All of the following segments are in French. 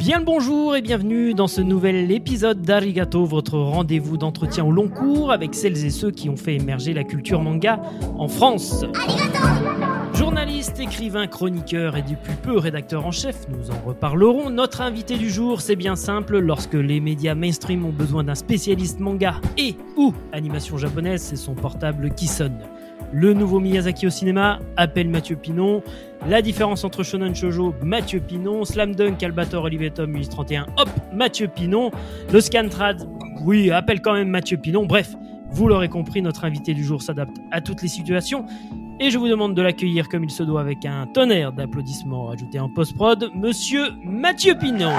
Bien le bonjour et bienvenue dans ce nouvel épisode d'Arigato, votre rendez-vous d'entretien au long cours avec celles et ceux qui ont fait émerger la culture manga en France. Journaliste, écrivain, chroniqueur et depuis peu rédacteur en chef, nous en reparlerons. Notre invité du jour, c'est bien simple, lorsque les médias mainstream ont besoin d'un spécialiste manga et ou animation japonaise, c'est son portable qui sonne. Le nouveau Miyazaki au cinéma, appelle Mathieu Pinon. La différence entre Shonen Shoujo, Mathieu Pinon. Slam Dunk, Albator, Olivier Tom, 31, hop, Mathieu Pinon. Le Scantrad, oui, appelle quand même Mathieu Pinon. Bref, vous l'aurez compris, notre invité du jour s'adapte à toutes les situations. Et je vous demande de l'accueillir comme il se doit avec un tonnerre d'applaudissements rajoutés en post-prod, monsieur Mathieu Pinon.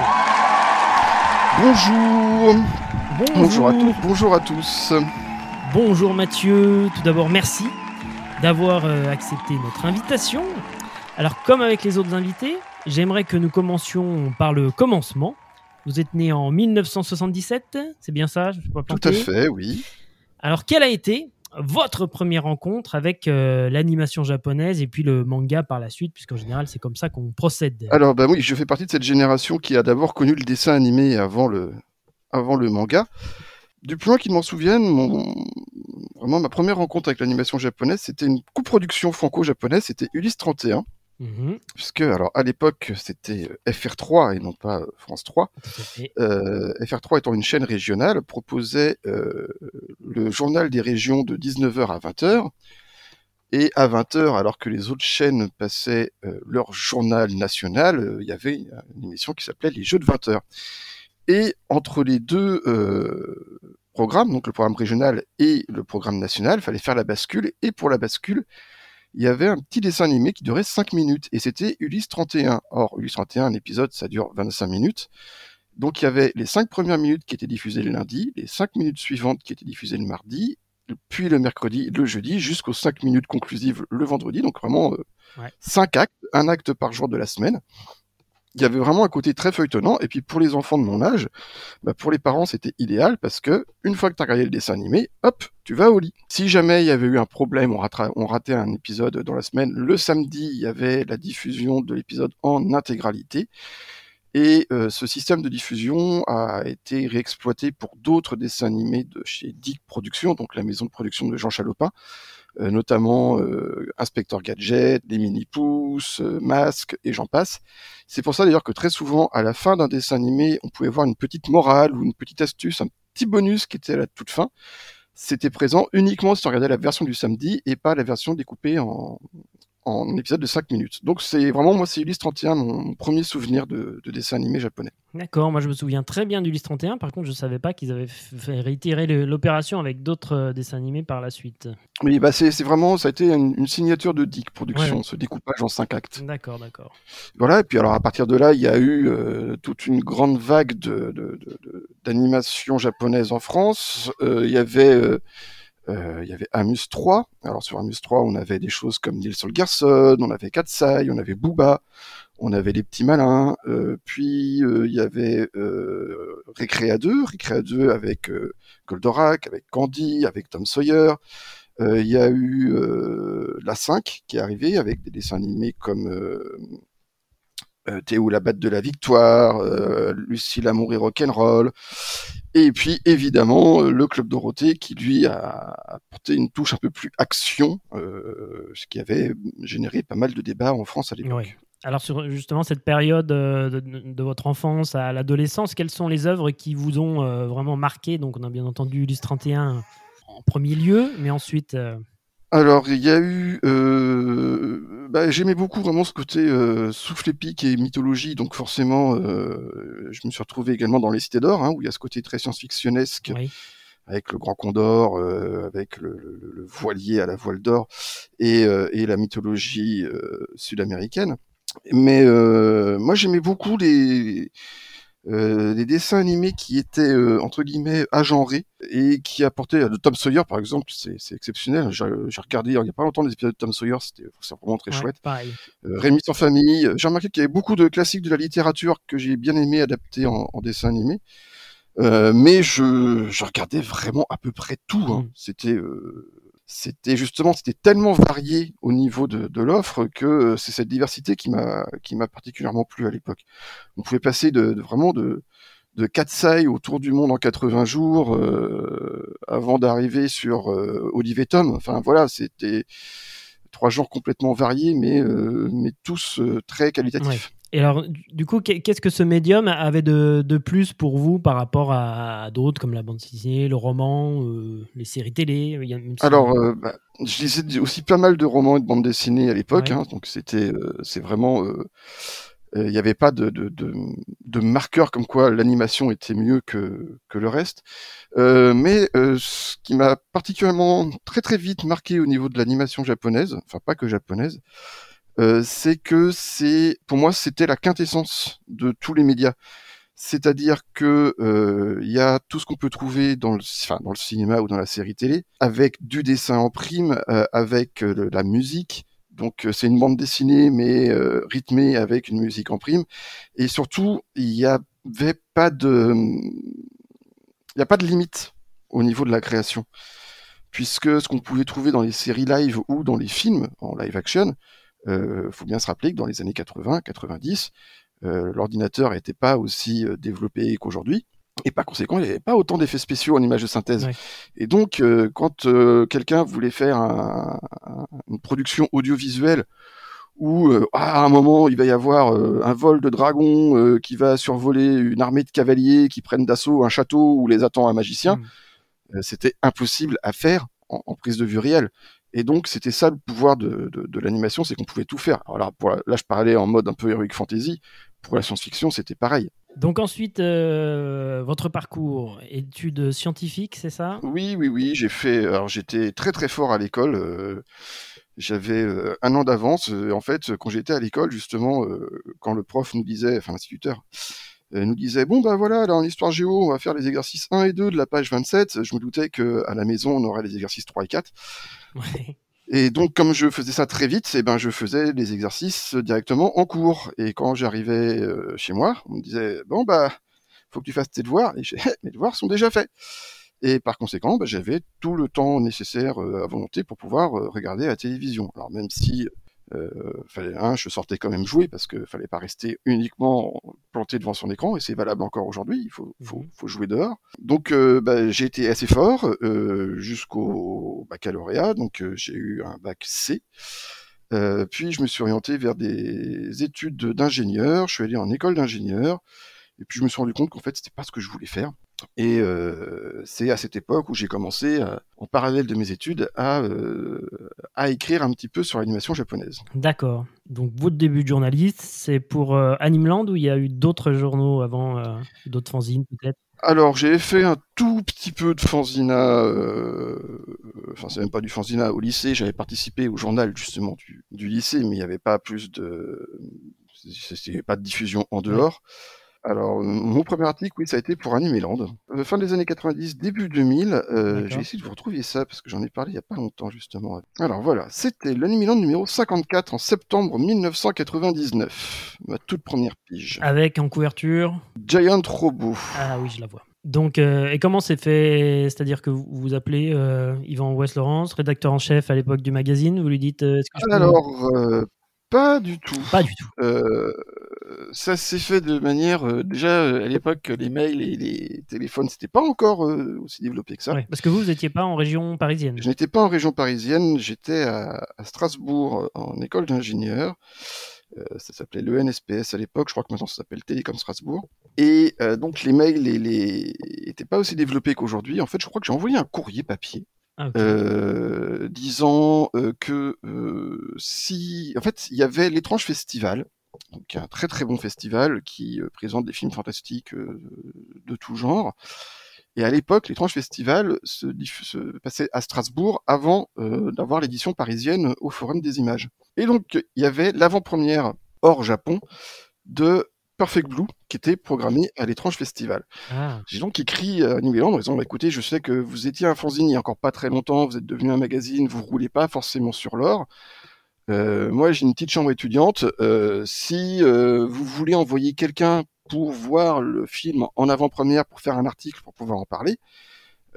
Bonjour. Bonjour. Bonjour à tous. Bonjour à tous. Bonjour Mathieu, tout d'abord merci d'avoir euh, accepté notre invitation. Alors comme avec les autres invités, j'aimerais que nous commencions par le commencement. Vous êtes né en 1977, c'est bien ça Je peux pas Tout à fait, oui. Alors quelle a été votre première rencontre avec euh, l'animation japonaise et puis le manga par la suite, puisqu'en général c'est comme ça qu'on procède? Alors, bah oui, je fais partie de cette génération qui a d'abord connu le dessin animé avant le, avant le manga. Du plus loin qu'ils m'en souviennent, mon... vraiment ma première rencontre avec l'animation japonaise, c'était une coproduction franco-japonaise, c'était Ulysse 31, Mhm, puisque alors à l'époque c'était euh, FR3 et non pas euh, France 3. tout à fait. Euh, FR3 étant une chaîne régionale, proposait euh, le journal des régions de 19h à 20h. Et à 20h, alors que les autres chaînes passaient euh, leur journal national, il y avait une émission qui s'appelait Les Jeux de 20h. Et entre les deux euh, programmes, donc le programme régional et le programme national, il fallait faire la bascule. Et pour la bascule, il y avait un petit dessin animé qui durait 5 minutes. Et c'était Ulysse 31. Or, Ulysse 31, un épisode, ça dure 25 minutes. Donc il y avait les cinq premières minutes qui étaient diffusées le lundi, les cinq minutes suivantes qui étaient diffusées le mardi, puis le mercredi, le jeudi, jusqu'aux cinq minutes conclusives le vendredi. Donc vraiment euh, Ouais. cinq actes, un acte par jour de la semaine. Il y avait vraiment un côté très feuilletonnant. Et puis pour les enfants de mon âge, bah, pour les parents c'était idéal parce que une fois que tu as regardé le dessin animé, hop, tu vas au lit. Si jamais il y avait eu un problème, on, ratait un épisode dans la semaine, le samedi il y avait la diffusion de l'épisode en intégralité. Et euh, ce système de diffusion a été réexploité pour d'autres dessins animés de chez Dick Productions, donc la maison de production de Jean Chalopin, notamment euh, Inspecteur Gadget, les Mini-Pousses, euh, Masque et j'en passe. C'est pour ça d'ailleurs que très souvent, à la fin d'un dessin animé, on pouvait voir une petite morale ou une petite astuce, un petit bonus qui était à la toute fin. C'était présent uniquement si on regardait la version du samedi et pas la version découpée en, en épisode de 5 minutes. Donc c'est vraiment, moi, c'est Ulysse 31, mon, premier souvenir de, de dessin animé japonais. D'accord, moi je me souviens très bien d'Ulysse 31, par contre je savais pas qu'ils avaient fait réitérer l'opération avec d'autres euh, dessins animés par la suite. Oui, bah c'est vraiment, ça a été une, une signature de Dick Productions, Ouais. ce découpage en 5 actes. D'accord, d'accord. Voilà, et puis alors à partir de là, il y a eu euh, toute une grande vague de, de, de- d'animation japonaise en France. Euh, il y avait il y avait Amus 3. Alors sur Amus 3, on avait des choses comme Nils Holgersson, on avait Katsai, on avait Booba, on avait les petits malins. euh, puis euh, il y avait euh, Recrea 2, Recrea 2 avec euh, Goldorak, avec Candy, avec Tom Sawyer. Euh, Il y a eu euh, la 5 qui est arrivée avec des dessins animés comme euh, Théo la batte de la victoire, euh, Lucie l'amour et rock'n'roll, et puis évidemment euh, le Club Dorothée qui lui a apporté une touche un peu plus action, euh, ce qui avait généré pas mal de débats en France à l'époque. Alors justement cette période de, votre enfance à l'adolescence, quelles sont les œuvres qui vous ont vraiment marqué Donc on a bien entendu Ulysse 31 en premier lieu, mais ensuite... Alors, il y a eu. Euh, bah, J'aimais beaucoup vraiment ce côté euh, souffle épique et mythologie, donc forcément, euh, je me suis retrouvé également dans Les Cités d'Or, hein, où il y a ce côté très science-fictionnesque, oui. avec le Grand Condor, euh, avec le, le- le voilier à la voile d'or, et, euh, et la mythologie euh, sud-américaine. Mais euh, moi, j'aimais beaucoup les, euh, des dessins animés qui étaient euh, entre guillemets agenrés et qui apportaient de Tom Sawyer par exemple. C'est c'est exceptionnel. J'ai regardé il y a pas longtemps des épisodes de Tom Sawyer. C'était vraiment très Ouais, chouette. euh, Rémi sans famille. J'ai remarqué qu'il y avait beaucoup de classiques de la littérature que j'ai bien aimé adapter en, en dessin animé. Euh, mais je, je regardais vraiment à peu près tout hein. Mm. c'était euh, c'était justement c'était tellement varié au niveau de, de l'offre que c'est cette diversité qui m'a qui m'a particulièrement plu à l'époque. On pouvait passer de, de vraiment de de Katsai autour du monde en 80 jours euh, avant d'arriver sur euh, Olive Tom. Enfin voilà, c'était trois genres complètement variés, mais euh, mais tous euh, très qualitatifs. Et alors, du coup, qu'est-ce que ce médium avait de, de plus pour vous par rapport à, d'autres comme la bande dessinée, le roman, euh, les séries télé il y a même si- Alors, euh, bah, je lisais aussi pas mal de romans et de bandes dessinées à l'époque, Ouais. hein, donc c'était, euh, c'est vraiment, il n'y avait pas de, de, de, de marqueur comme quoi l'animation était mieux que, que le reste. Mais ce qui m'a particulièrement très très vite marqué au niveau de l'animation japonaise, enfin pas que japonaise, euh, c'est que c'est, pour moi, c'était la quintessence de tous les médias. C'est-à-dire que euh, il y a tout ce qu'on peut trouver dans le, enfin, dans le cinéma ou dans la série télé, avec du dessin en prime, euh, avec euh, de la musique. Donc euh, c'est une bande dessinée mais euh, rythmée avec une musique en prime. Et surtout, il y avait pas de, il y a pas de limite au niveau de la création, puisque ce qu'on pouvait trouver dans les séries live ou dans les films en live action, euh, faut bien se rappeler que dans les années 80, 90, euh, l'ordinateur n'était pas aussi euh, développé qu'aujourd'hui. Et par conséquent, il n'y avait pas autant d'effets spéciaux en images de synthèse. Ouais. Et donc, euh, quand euh, quelqu'un voulait faire un- un- une production audiovisuelle où euh, ah, à un moment il va y avoir un vol de dragon qui va survoler une armée de cavaliers qui prennent d'assaut un château où les attend un magicien, Mm. euh, c'était impossible à faire en, en prise de vue réelle. Et donc c'était ça le pouvoir de, de, de l'animation, c'est qu'on pouvait tout faire. Alors là, pour la- là, je parlais en mode un peu heroic fantasy. Pour la science-fiction, c'était pareil. Donc ensuite, euh, votre parcours, études scientifiques, c'est ça? Oui, oui, oui, j'ai fait. Alors j'étais très très fort à l'école. euh, J'avais euh, un an d'avance. En fait, quand j'étais à l'école, justement, quand le prof nous disait, enfin l'instituteur, nous disait bon ben voilà, là en histoire géo, on va faire les exercices 1 et 2 de la page 27. Je me doutais que à la maison, on aurait les exercices 3 et 4. Ouais. Et donc, comme je faisais ça très vite, eh ben, je faisais les exercices directement en cours. Et quand j'arrivais euh, chez moi, on me disait, bon, bah, faut que tu fasses tes devoirs. Et mes devoirs sont déjà faits. Et par conséquent, bah, j'avais tout le temps nécessaire euh, à volonté pour pouvoir euh, regarder la télévision. Alors, même si, fallait, hein, je sortais quand même jouer parce que fallait pas rester uniquement planté devant son écran. Et c'est valable encore aujourd'hui. Il faut, faut, Mhm. faut jouer dehors. Donc, euh, bah, j'ai été assez fort euh, jusqu'au baccalauréat. Donc, euh, j'ai eu un bac C. Euh, puis, je me suis orienté vers des études d'ingénieur. Je suis allé en école d'ingénieur. Et puis, je me suis rendu compte qu'en fait, c'était pas ce que je voulais faire. Et euh, c'est à cette époque où j'ai commencé, à- en parallèle de mes études, à, euh, à écrire un petit peu sur l'animation japonaise. D'accord. Donc votre début de journaliste, c'est pour euh, Animeland ou il y a eu d'autres journaux avant, euh, d'autres fanzines peut-être? Alors, j'ai fait un tout petit peu de fanzina, euh, enfin, c'est même pas du fanzina au lycée, j'avais participé au journal justement du, du lycée, mais il n'y avait pas plus de. C'était pas de diffusion en dehors. Alors, mon premier article, oui, ça a été pour Animeland. Euh, fin des années 90, début 2000, euh, j'ai essayé de vous retrouver ça parce que j'en ai parlé il y a pas longtemps justement. Alors voilà, c'était l'Animeland numéro 54 en septembre 1999, ma toute première pige. Avec en couverture? Giant Robot. Ah oui, je la vois. Donc, euh, et comment c'est fait? C'est-à-dire que vous vous appelez euh, Yvan West Laurence, rédacteur en chef à l'époque du magazine, vous lui dites euh, est-ce que je peux- Alors, pas du tout. Pas du tout. Euh, ça s'est fait de manière euh, déjà à l'époque les mails et les téléphones c'était pas encore euh, aussi développé que ça. Ouais, parce que vous, vous n'étiez pas en région parisienne. Je n'étais pas en région parisienne, j'étais à, à Strasbourg en école d'ingénieur. Ça s'appelait le NSPS à l'époque, je crois que maintenant ça s'appelle Télécom Strasbourg. Et donc les mails les, les... étaient pas aussi développés qu'aujourd'hui. En fait, je crois que j'ai envoyé un courrier papier Ah, euh, disant euh, que euh, si, en fait, il y avait l'étrange festival, donc un très très bon festival qui présente des films fantastiques de tout genre. Et à l'époque, l'étrange festival se, se passait à Strasbourg avant d'avoir l'édition parisienne au Forum des Images. Et donc, il y avait l'avant-première hors Japon de Perfect Blue qui était programmée à l'étrange festival. Ah, J'ai donc écrit à New Zealand en disant bah, écoutez, je sais que vous étiez un fanzine il y a encore pas très longtemps, vous êtes devenu un magazine, vous roulez pas forcément sur l'or. Euh, moi, j'ai une petite chambre étudiante. Euh, si euh, vous voulez envoyer quelqu'un pour voir le film en avant-première, pour faire un article, pour pouvoir en parler,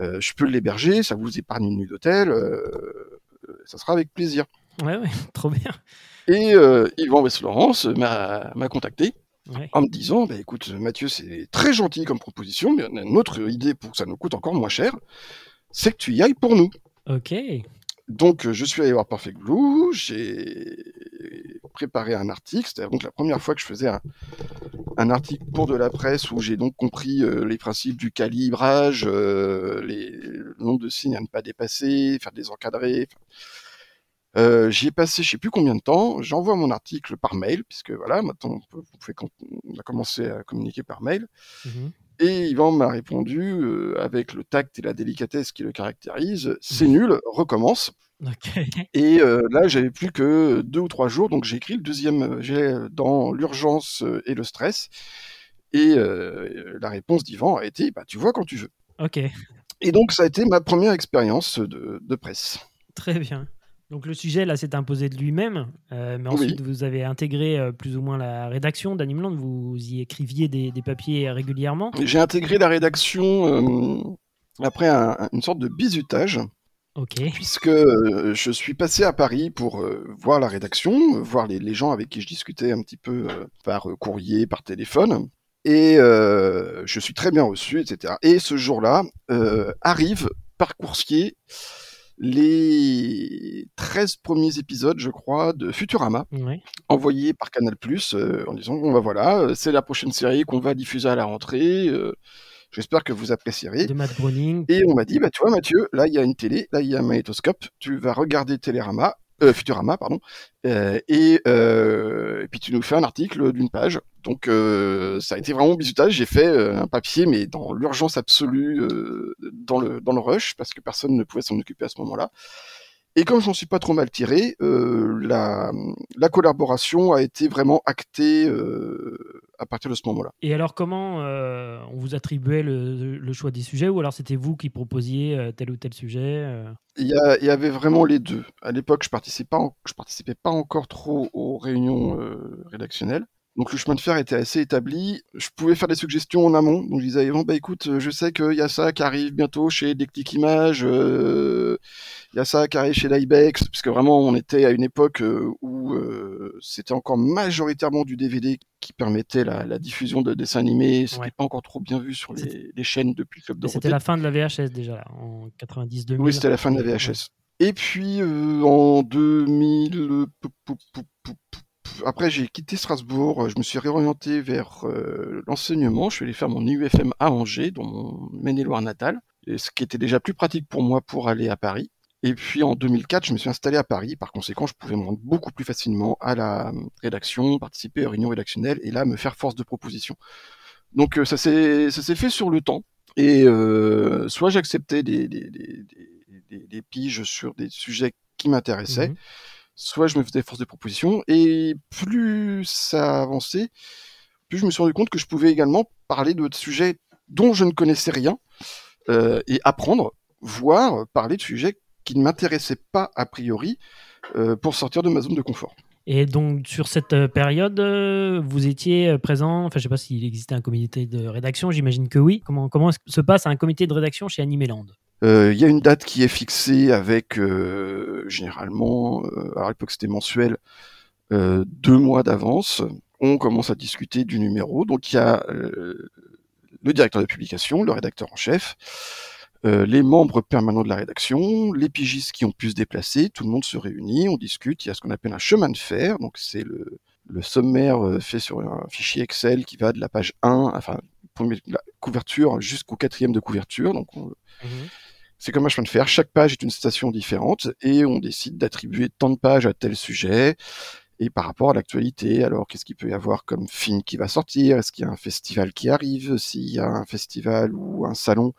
euh, je peux l'héberger, ça vous épargne une nuit d'hôtel, euh, ça sera avec plaisir. Ouais, ouais, trop bien. Et Yvan West-Laurence m'a contacté en me disant, bah, écoute Mathieu, c'est très gentil comme proposition, mais on a une autre idée pour que ça nous coûte encore moins cher, c'est que tu y ailles pour nous. Ok. Donc, je suis allé voir Perfect Blue, j'ai préparé un article, c'était donc la première fois que je faisais un, article pour de la presse où j'ai donc compris euh, les principes du calibrage, euh, les, le nombre de signes à ne pas dépasser, faire des encadrés. Euh, j'y ai passé je sais plus combien de temps. J'envoie mon article par mail, puisque voilà, maintenant on, a commencé à communiquer par mail. Mmh et Yvan m'a répondu euh, avec le tact et la délicatesse qui le caractérise, c'est nul, recommence. Et euh, là, j'avais plus que deux ou trois jours, donc j'ai écrit le deuxième j'ai dans l'urgence et le stress. Et la réponse d'Yvan a été, bah, tu vois quand tu veux. Ok. Et donc, ça a été ma première expérience de presse. Très bien. Donc le sujet là s'est imposé de lui-même, euh, mais ensuite vous avez intégré euh, plus ou moins la rédaction d'Animeland, vous y écriviez des, papiers régulièrement. J'ai intégré la rédaction euh, après une sorte de bizutage. Puisque je suis passé à Paris pour voir la rédaction, voir les, gens avec qui je discutais un petit peu par courrier, par téléphone. Et je suis très bien reçu, etc. Et ce jour-là, arrive par coursier les 13 premiers épisodes, je crois, de Futurama, envoyés par Canal+, euh, en disant, bon bah voilà, euh, c'est la prochaine série qu'on va diffuser à la rentrée, euh, j'espère que vous apprécierez. De Matt Browning. Et on m'a dit, bah tu vois Mathieu, là il y a une télé, là il y a un magnétoscope, tu vas regarder Télérama, euh, Futurama, pardon, euh, et, euh, et, puis tu nous fais un article d'une page. Donc euh, ça a été vraiment bisutage. J'ai fait un papier, mais dans l'urgence absolue, dans le dans le rush, parce que personne ne pouvait s'en occuper à ce moment-là. Et comme je n'en suis pas trop mal tiré, euh, la, la, collaboration a été vraiment actée euh, à partir de ce moment-là. Et alors comment euh, on vous attribuait le, le, choix des sujets ou alors c'était vous qui proposiez tel ou tel sujet il y, a, il y, avait vraiment les deux. À l'époque, je participais pas, je participais pas encore trop aux réunions rédactionnelles. Donc le chemin de fer était assez établi. Je pouvais faire des suggestions en amont. Donc je disais, bon, bah écoute, je sais qu'il y a ça qui arrive bientôt chez Declic Images, euh, il y a ça qui arrive chez l'Ibex, puisque vraiment on était à une époque euh, où euh, c'était encore majoritairement du DVD qui permettait la, diffusion de dessins animés. C'était pas encore trop bien vu sur les, chaînes depuis Club Dorothée. C'était la fin de la VHS déjà, en 90-2000. Oui, c'était la fin de la VHS. Et puis en 2000 après, j'ai quitté Strasbourg, je me suis réorienté vers euh, l'enseignement. Je suis allé faire mon IUFM à Angers, dans mon Maine-et-Loire natal, ce qui était déjà plus pratique pour moi pour aller à Paris. Et puis en 2004, je me suis installé à Paris. Par conséquent, je pouvais me rendre beaucoup plus facilement à la rédaction, participer aux réunions rédactionnelles et là me faire force de proposition. Donc euh, ça s'est ça s'est fait sur le temps. Et euh, soit j'acceptais des, des, des, des, piges sur des sujets qui m'intéressaient, mmh soit je me faisais force de proposition, et plus ça avançait, plus je me suis rendu compte que je pouvais également parler de sujets dont je ne connaissais rien, euh, et apprendre, voire parler de sujets qui ne m'intéressaient pas a priori, euh, pour sortir de ma zone de confort. Et donc sur cette euh, période, vous étiez présent, enfin je sais pas s'il existait un comité de rédaction, j'imagine que oui. Comment, comment se passe un comité de rédaction chez Animeland? Euh, il y a une date qui est fixée avec euh, généralement, euh, à l'époque c'était mensuel, deux mois d'avance. On commence à discuter du numéro. Donc il y a le directeur de publication, le rédacteur en chef, les membres permanents de la rédaction, les pigistes qui ont pu se déplacer, tout le monde se réunit, on discute, il y a ce qu'on appelle un chemin de fer, donc c'est le, le, sommaire fait sur un fichier Excel qui va de la page 1, enfin, la couverture jusqu'au quatrième de couverture, donc on, mmh c'est comme un chemin de fer. Chaque page est une station différente et on décide d'attribuer tant de pages à tel sujet. Et par rapport à l'actualité, alors qu'est-ce qu'il peut y avoir comme film qui va sortir Est-ce qu'il y a un festival qui arrive S'il y a un festival ou un salon,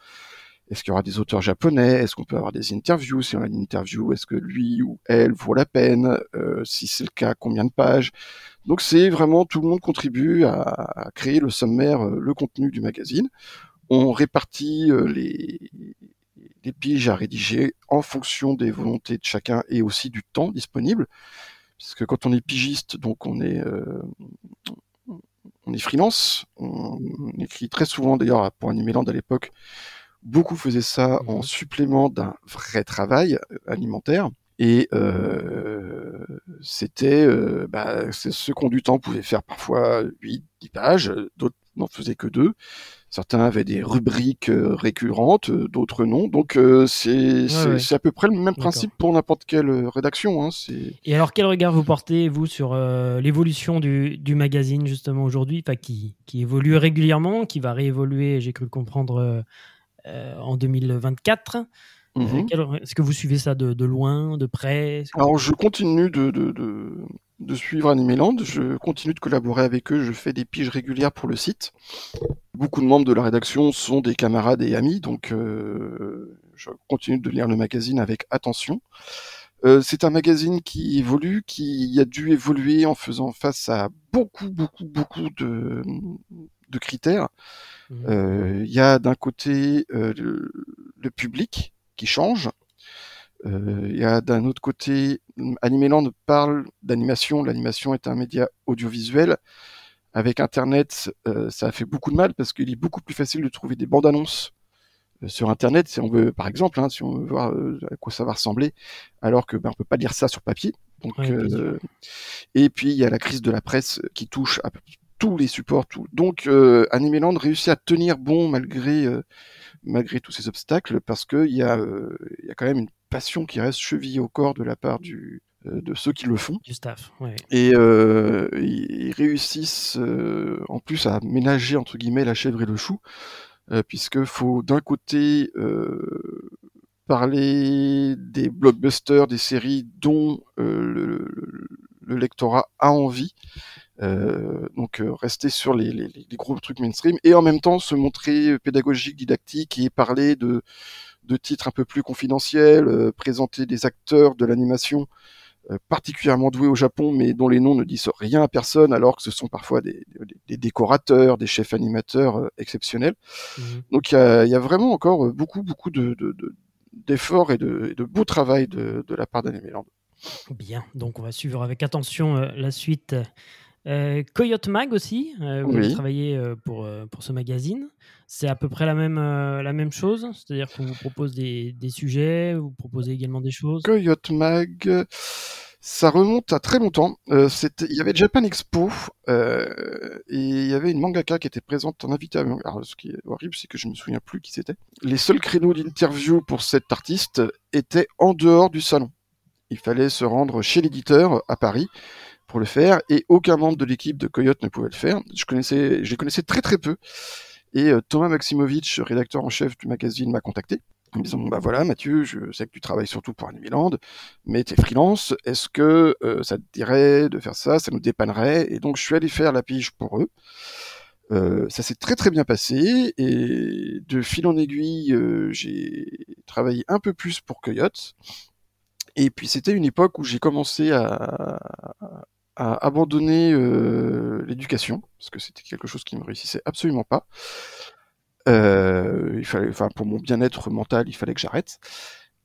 est-ce qu'il y aura des auteurs japonais? Est-ce qu'on peut avoir des interviews? Si on a une interview, est-ce que lui ou elle vaut la peine? Euh, Si c'est le cas, combien de pages? Donc c'est vraiment tout le monde contribue à, créer le sommaire, euh, le contenu du magazine. On répartit euh, les, piges à rédiger en fonction des volontés de chacun et aussi du temps disponible. Puisque quand on est pigiste, donc on est, euh, on est freelance, on écrit très souvent d'ailleurs pour Animeland à l'époque, beaucoup faisaient ça en Mhm. supplément d'un vrai travail euh, alimentaire. Et euh, c'était, euh, bah, ceux qui ont du temps pouvaient faire parfois 8, 10 pages, euh, d'autres n'en faisaient que deux. Certains avaient des rubriques euh, récurrentes, euh, d'autres non. Donc euh, c'est ouais. à peu près le même principe pour n'importe quelle euh, rédaction. Hein. Et alors, quel regard vous portez, vous, sur euh, l'évolution du, du magazine, justement, aujourd'hui, enfin, qui, qui évolue régulièrement, qui va réévoluer, j'ai cru le comprendre, euh, euh, en 2024 Euh, Mhm. Est-ce que vous suivez ça de, de loin, de près? Alors je continue de, de, de, de suivre Animeland, je continue de collaborer avec eux, je fais des piges régulières pour le site. Beaucoup de membres de la rédaction sont des camarades et amis, donc euh, je continue de lire le magazine avec attention. Euh, c'est un magazine qui évolue, qui a dû évoluer en faisant face à beaucoup, beaucoup, beaucoup de, de critères. Mhm. Euh, Il y a d'un côté euh, le, le public qui change. Euh, Il y a d'un autre côté, Animeland parle d'animation. L'animation est un média audiovisuel. Avec Internet, euh, ça a fait beaucoup de mal parce qu'il est beaucoup plus facile de trouver des bandes annonces euh, sur Internet si on veut, par exemple, hein, si on veut voir euh, à quoi ça va ressembler, alors que ben, on peut pas lire ça sur papier. Donc, Ouais, euh, et puis il y a la crise de la presse qui touche à tous les supports. Tout. Donc euh, Animeland réussit à tenir bon malgré euh, malgré tous ces obstacles parce que il y a euh, il y a quand même une passion qui reste chevillée au corps de la part du euh, de ceux qui le font Du staff, ouais. et ils ils réussissent en plus à ménager entre guillemets la chèvre et le chou puisque faut d'un côté parler des blockbusters, des séries dont le, le- le lectorat a envie, donc euh, rester sur les, les, les gros trucs mainstream et en même temps se montrer pédagogique, didactique et parler de, de titres un peu plus confidentiels, euh, présenter des acteurs de l'animation euh, particulièrement doués au Japon, mais dont les noms ne disent rien à personne, alors que ce sont parfois des, des- des décorateurs, des chefs animateurs euh, exceptionnels. Mhm. Donc il y a, il y a vraiment encore euh, beaucoup, beaucoup de, de- de- d'efforts et de, de beau travail de, de la part d'Animeland. Bien, donc on va suivre avec attention euh, la suite. Euh, Coyote Mag aussi, euh, vous Oui. travaillé euh, pour, euh, pour ce magazine. C'est à peu près la même, la même chose, c'est-à-dire qu'on vous propose des, des sujets, vous proposez également des choses. Coyote Mag, ça remonte à très longtemps. Il y avait Japan Expo et il y avait une mangaka qui était présente en invité. à- Alors, ce qui est horrible, c'est que je me souviens plus qui c'était. Les seuls créneaux d'interview pour cet artiste étaient en dehors du salon. Il fallait se rendre chez l'éditeur à Paris pour le faire et aucun membre de l'équipe de Coyote ne pouvait le faire. Je connaissais, je les connaissais très très peu. Et euh, Thomas Maximovitch, rédacteur en chef du magazine, m'a contacté en me disant bah voilà Mathieu, je sais que tu travailles surtout pour Animeland, mais t'es freelance, est-ce que euh, ça te dirait de faire ça, ça nous dépannerait Et donc je suis allé faire la pige pour eux. Euh, ça s'est très très bien passé et de fil en aiguille, j'ai travaillé un peu plus pour Coyote. Et puis c'était une époque où j'ai commencé à, à abandonner euh, l'éducation parce que c'était quelque chose qui me réussissait absolument pas. Euh, il fallait, enfin pour mon bien-être mental, il fallait que j'arrête.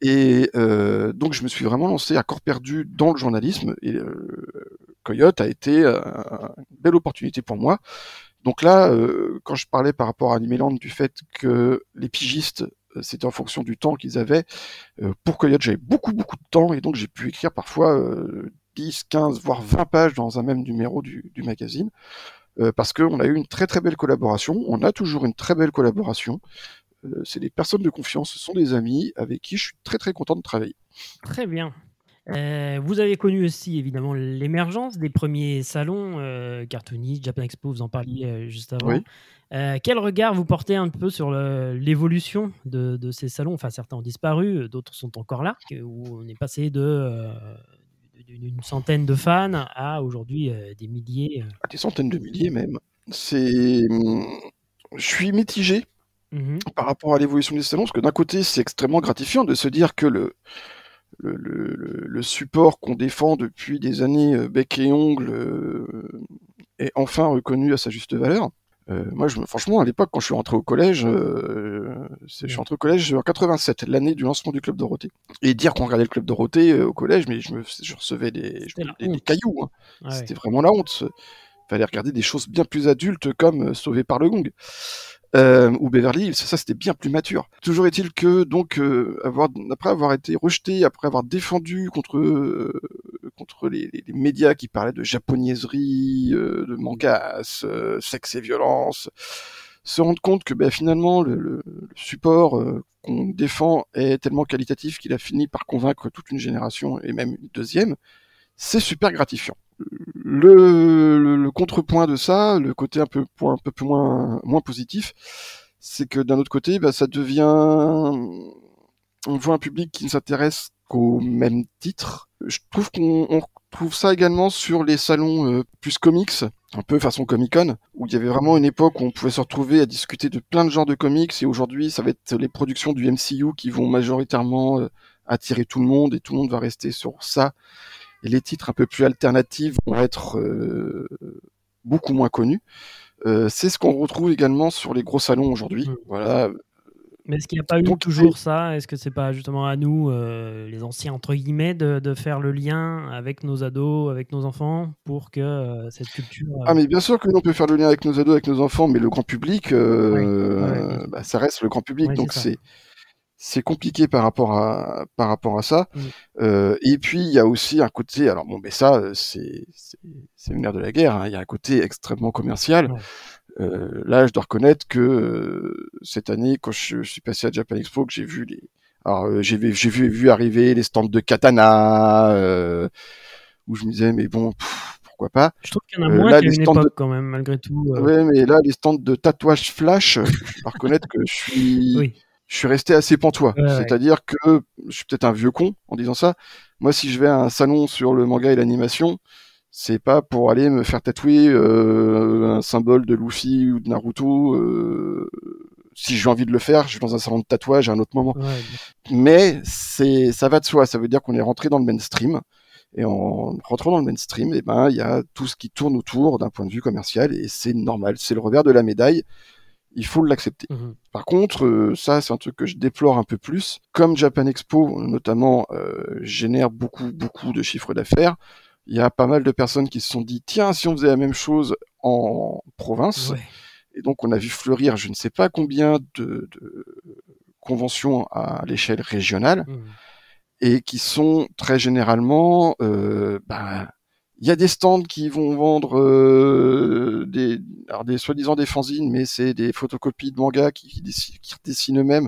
Et euh, donc je me suis vraiment lancé à corps perdu dans le journalisme. Et euh, Coyote a été euh, une belle opportunité pour moi. Donc là, quand je parlais par rapport à Animeland du fait que les pigistes, c'était en fonction du temps qu'ils avaient, euh, pour Coyote, j'avais beaucoup, beaucoup de temps et donc j'ai pu écrire parfois euh, 10, 15, voire 20 pages dans un même numéro du, du magazine. Euh, parce qu'on a eu une très très belle collaboration, on a toujours une très belle collaboration. Euh, c'est des personnes de confiance, ce sont des amis avec qui je suis très très content de travailler. Très bien. Euh, vous avez connu aussi évidemment l'émergence des premiers salons euh, cartoonistes, Japan Expo, vous en parliez euh, juste avant. Oui. Quel regard vous portez un peu sur l'évolution de, de ces salons? Enfin, certains ont disparu, d'autres sont encore là, où on est passé de d'une centaine de fans à aujourd'hui euh, des milliers. euh. À des centaines de milliers même. C'est, je suis mitigé Mhm. par rapport à l'évolution des salons, parce que d'un côté, c'est extrêmement gratifiant de se dire que le, le, le- support qu'on défend depuis des années euh, bec et ongle est enfin reconnu à sa juste valeur. Euh, moi, je, me- franchement, à l'époque, quand je suis rentré au collège, euh, je suis rentré au collège en 87, l'année du lancement du Club Dorothée. Et dire qu'on regardait le Club Dorothée euh, au collège, mais je, me, je recevais des, je des- cailloux. hein. Ah ouais. C'était vraiment la honte. Fallait regarder des choses bien plus adultes comme euh, Sauvé par le Gong. ou Beverly Hills. Ça, c'était bien plus mature. Toujours est-il que, donc, avoir, après avoir été rejeté, après avoir défendu contre contre les, les, médias qui parlaient de japonaiserie, de mangas, sexe et violence, se rendre compte que ben, finalement le, le, support qu'on défend est tellement qualitatif qu'il a fini par convaincre toute une génération et même une deuxième, c'est super gratifiant. Le, le, contrepoint de ça, le côté un peu, un peu plus moins, moins positif, c'est que d'un autre côté, bah, ça devient, on voit un public qui ne s'intéresse qu'au même titre. Je trouve qu'on trouve ça également sur les salons euh, plus comics, un peu façon Comic Con, où il y avait vraiment une époque où on pouvait se retrouver à discuter de plein de genres de comics, et aujourd'hui, ça va être les productions du MCU qui vont majoritairement euh, attirer tout le monde, et tout le monde va rester sur ça et les titres un peu plus alternatifs vont être euh, beaucoup moins connus. C'est ce qu'on retrouve également sur les gros salons aujourd'hui. Mmh. Voilà. Mais est-ce qu'il n'y a pas eu toujours ça? Est-ce que c'est pas justement à nous, euh, les anciens entre guillemets, de, de, faire le lien avec nos ados, avec nos enfants, pour que cette culture Ah mais bien sûr que l'on peut faire le lien avec nos ados, avec nos enfants, mais le grand public, bah, ça reste le grand public, donc c'est c'est compliqué par rapport à par rapport à ça. Euh, et puis il y a aussi un côté, alors bon, mais ça c'est c'est une ère de la guerre. Hein. Il y a un côté extrêmement commercial. Euh, là, je dois reconnaître que euh, cette année, quand je, suis passé à Japan Expo, que j'ai vu les, alors euh, j'ai vu j'ai vu, vu arriver les stands de katana, où je me disais mais bon. pourquoi pas. Je trouve qu'il y en a moins qu'à une époque quand même, malgré tout. Ouais, mais là, les stands de tatouage flash, je dois reconnaître que je suis, oui je suis resté assez pantois. C'est-à-dire que je suis peut-être un vieux con en disant ça. Moi, si je vais à un salon sur le manga et l'animation, c'est pas pour aller me faire tatouer euh, un symbole de Luffy ou de Naruto. Euh, si j'ai envie de le faire, je vais dans un salon de tatouage à un autre moment. Mais c'est, ça va de soi. Ça veut dire qu'on est rentré dans le mainstream. Et en rentrant dans le mainstream, eh ben, il y a tout ce qui tourne autour d'un point de vue commercial et c'est normal. C'est le revers de la médaille il faut l'accepter. Mhm. Par contre, euh, ça c'est un truc que je déplore un peu plus. Comme Japan Expo notamment euh, génère beaucoup beaucoup de chiffres d'affaires, il y a pas mal de personnes qui se sont dit tiens si on faisait la même chose en province. Et donc on a vu fleurir je ne sais pas combien de, de conventions à l'échelle régionale. Mhm. Et qui sont très généralement euh, bah, il y a des stands qui vont vendre euh, des, alors des soi-disant des fanzines, mais c'est des photocopies de mangas qui, qui dessinent eux-mêmes,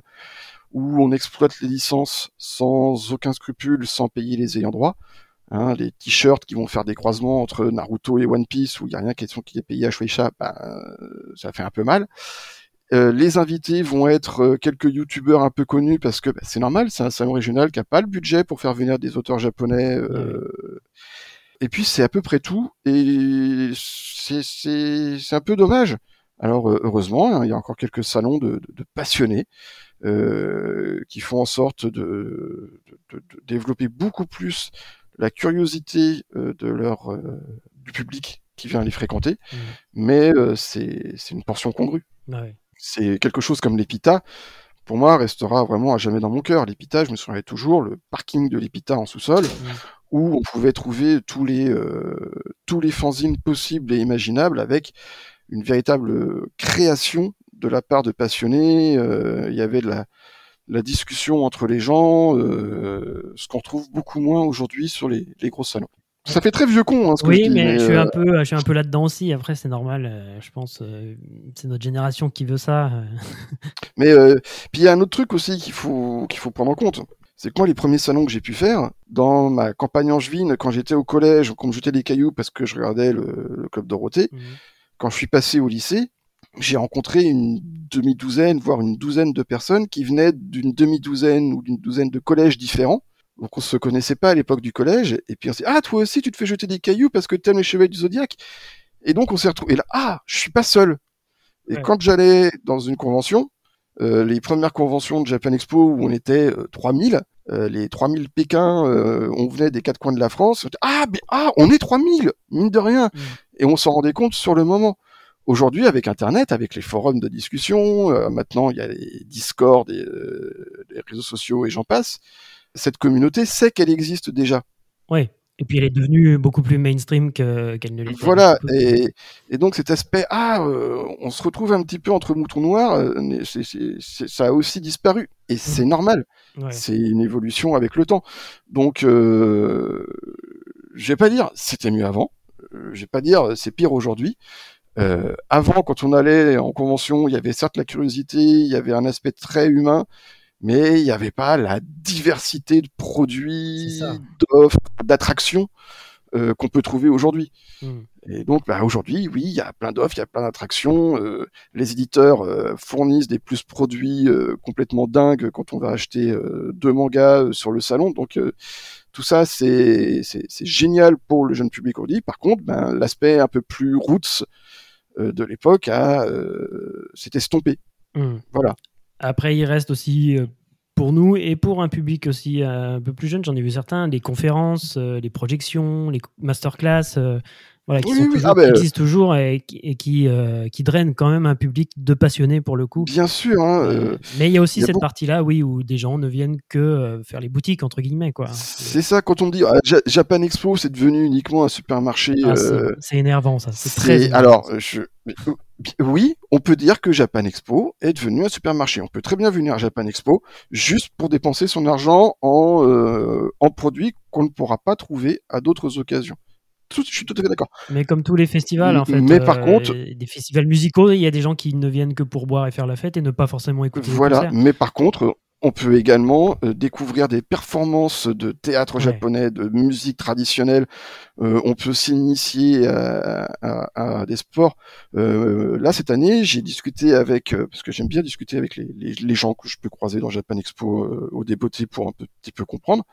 où on exploite les licences sans aucun scrupule, sans payer les ayants droit. Hein, les t-shirts qui vont faire des croisements entre Naruto et One Piece, où il n'y a rien qui est, qui est payé à Shueisha, ben, ça fait un peu mal. Euh, les invités vont être euh, quelques youtubeurs un peu connus parce que ben, c'est normal, c'est un salon régional qui n'a pas le budget pour faire venir des auteurs japonais. Euh, et puis c'est à peu près tout. Et c'est un peu dommage. Alors euh, heureusement, hein, il y a encore quelques salons de, de, passionnés euh, qui font en sorte de, de, développer beaucoup plus la curiosité euh, de leur euh, du public qui vient les fréquenter. Mmh. Mais euh, c'est une portion congrue. Ah c'est quelque chose comme l'Epita. Pour moi, restera vraiment à jamais dans mon cœur. L'Epita, je me souviendrai toujours le parking de l'Epita en sous-sol, mmh où on pouvait trouver tous les euh, tous les fanzines possibles et imaginables avec une véritable création de la part de passionnés. Euh, il y avait de la, la discussion entre les gens, euh, ce qu'on trouve beaucoup moins aujourd'hui sur les, les gros salons. Ça fait très vieux con. Hein, ce oui, que je mais, je suis un peu, je suis un peu là-dedans aussi. Après, c'est normal. je pense, c'est notre génération qui veut ça. mais puis il y a un autre truc aussi qu'il faut qu'il faut prendre en compte c'est que moi, les premiers salons que j'ai pu faire, dans ma campagne angevine, quand j'étais au collège, qu'on me jetait des cailloux parce que je regardais le, club Dorothée, mmh. quand je suis passé au lycée, j'ai rencontré une demi-douzaine, voire une douzaine de personnes qui venaient d'une demi-douzaine ou d'une douzaine de collèges différents. Donc on se connaissait pas à l'époque du collège, et puis on s'est ah toi aussi tu te fais jeter des cailloux parce que t'aimes les chevaliers du zodiaque. Et donc on s'est retrouvé. Et là ah je suis pas seul. Et quand j'allais dans une convention, euh, les premières conventions de Japan Expo où on était 3000, euh, les 3000 Pékin, euh, on venait des quatre coins de la France. ah, mais, ah, on est 3000, mine de rien. Mm. Et on s'en rendait compte sur le moment. Aujourd'hui, avec Internet, avec les forums de discussion, euh, maintenant il y a les Discord, et, les réseaux sociaux et j'en passe, cette communauté sait qu'elle existe déjà. Oui. Et puis elle est devenue beaucoup plus mainstream qu'elle ne l'était. Voilà, et, et, donc cet aspect, ah, on se retrouve un petit peu entre moutons noirs, ça a aussi disparu, et mmh. c'est normal. C'est une évolution avec le temps. Donc, euh, je vais pas dire c'était mieux avant, je vais pas dire c'est pire aujourd'hui. Euh, avant, quand on allait en convention, il y avait certes la curiosité, il y avait un aspect très humain, mais il n'y avait pas la diversité de produits, d'offres, d'attractions euh, qu'on peut trouver aujourd'hui. Hmm. Et donc, bah, aujourd'hui, oui, il y a plein d'offres, il y a plein d'attractions. Euh, les éditeurs euh, fournissent des plus produits euh, complètement dingues quand on va acheter euh, deux mangas sur le salon. Donc, tout ça, c'est génial pour le jeune public aujourd'hui. Par contre, ben, l'aspect un peu plus roots de l'époque a s'est estompé. Hmm. Voilà. Après, il reste aussi pour nous et pour un public aussi un peu plus jeune, j'en ai vu certains, les conférences, les projections, les masterclass, voilà, qui, ah, ben, existent toujours et, qui, euh, qui drainent quand même un public de passionnés pour le coup. Bien sûr. Hein, euh, mais il y a aussi cette partie-là, oui, où des gens ne viennent que euh, faire les boutiques, entre guillemets. quoi. C'est ça, quand on dit ah, Japan Expo, c'est devenu uniquement un supermarché. Ah, c'est énervant, ça. C'est très. Alors, je... oui, on peut dire que Japan Expo est devenu un supermarché. On peut très bien venir à Japan Expo juste pour dépenser son argent en, en produits qu'on ne pourra pas trouver à d'autres occasions je suis tout à fait d'accord. Mais comme tous les festivals, en fait. Mais par euh, contre. Des festivals musicaux, il y a des gens qui ne viennent que pour boire et faire la fête et ne pas forcément écouter. Voilà, mais par contre, on peut également euh, découvrir des performances de théâtre japonais, de musique traditionnelle. Euh, on peut s'initier à, des sports. là, cette année, j'ai discuté avec, parce que j'aime bien discuter avec les, les, gens que je peux croiser dans Japan Expo au débeauté pour un petit peu comprendre.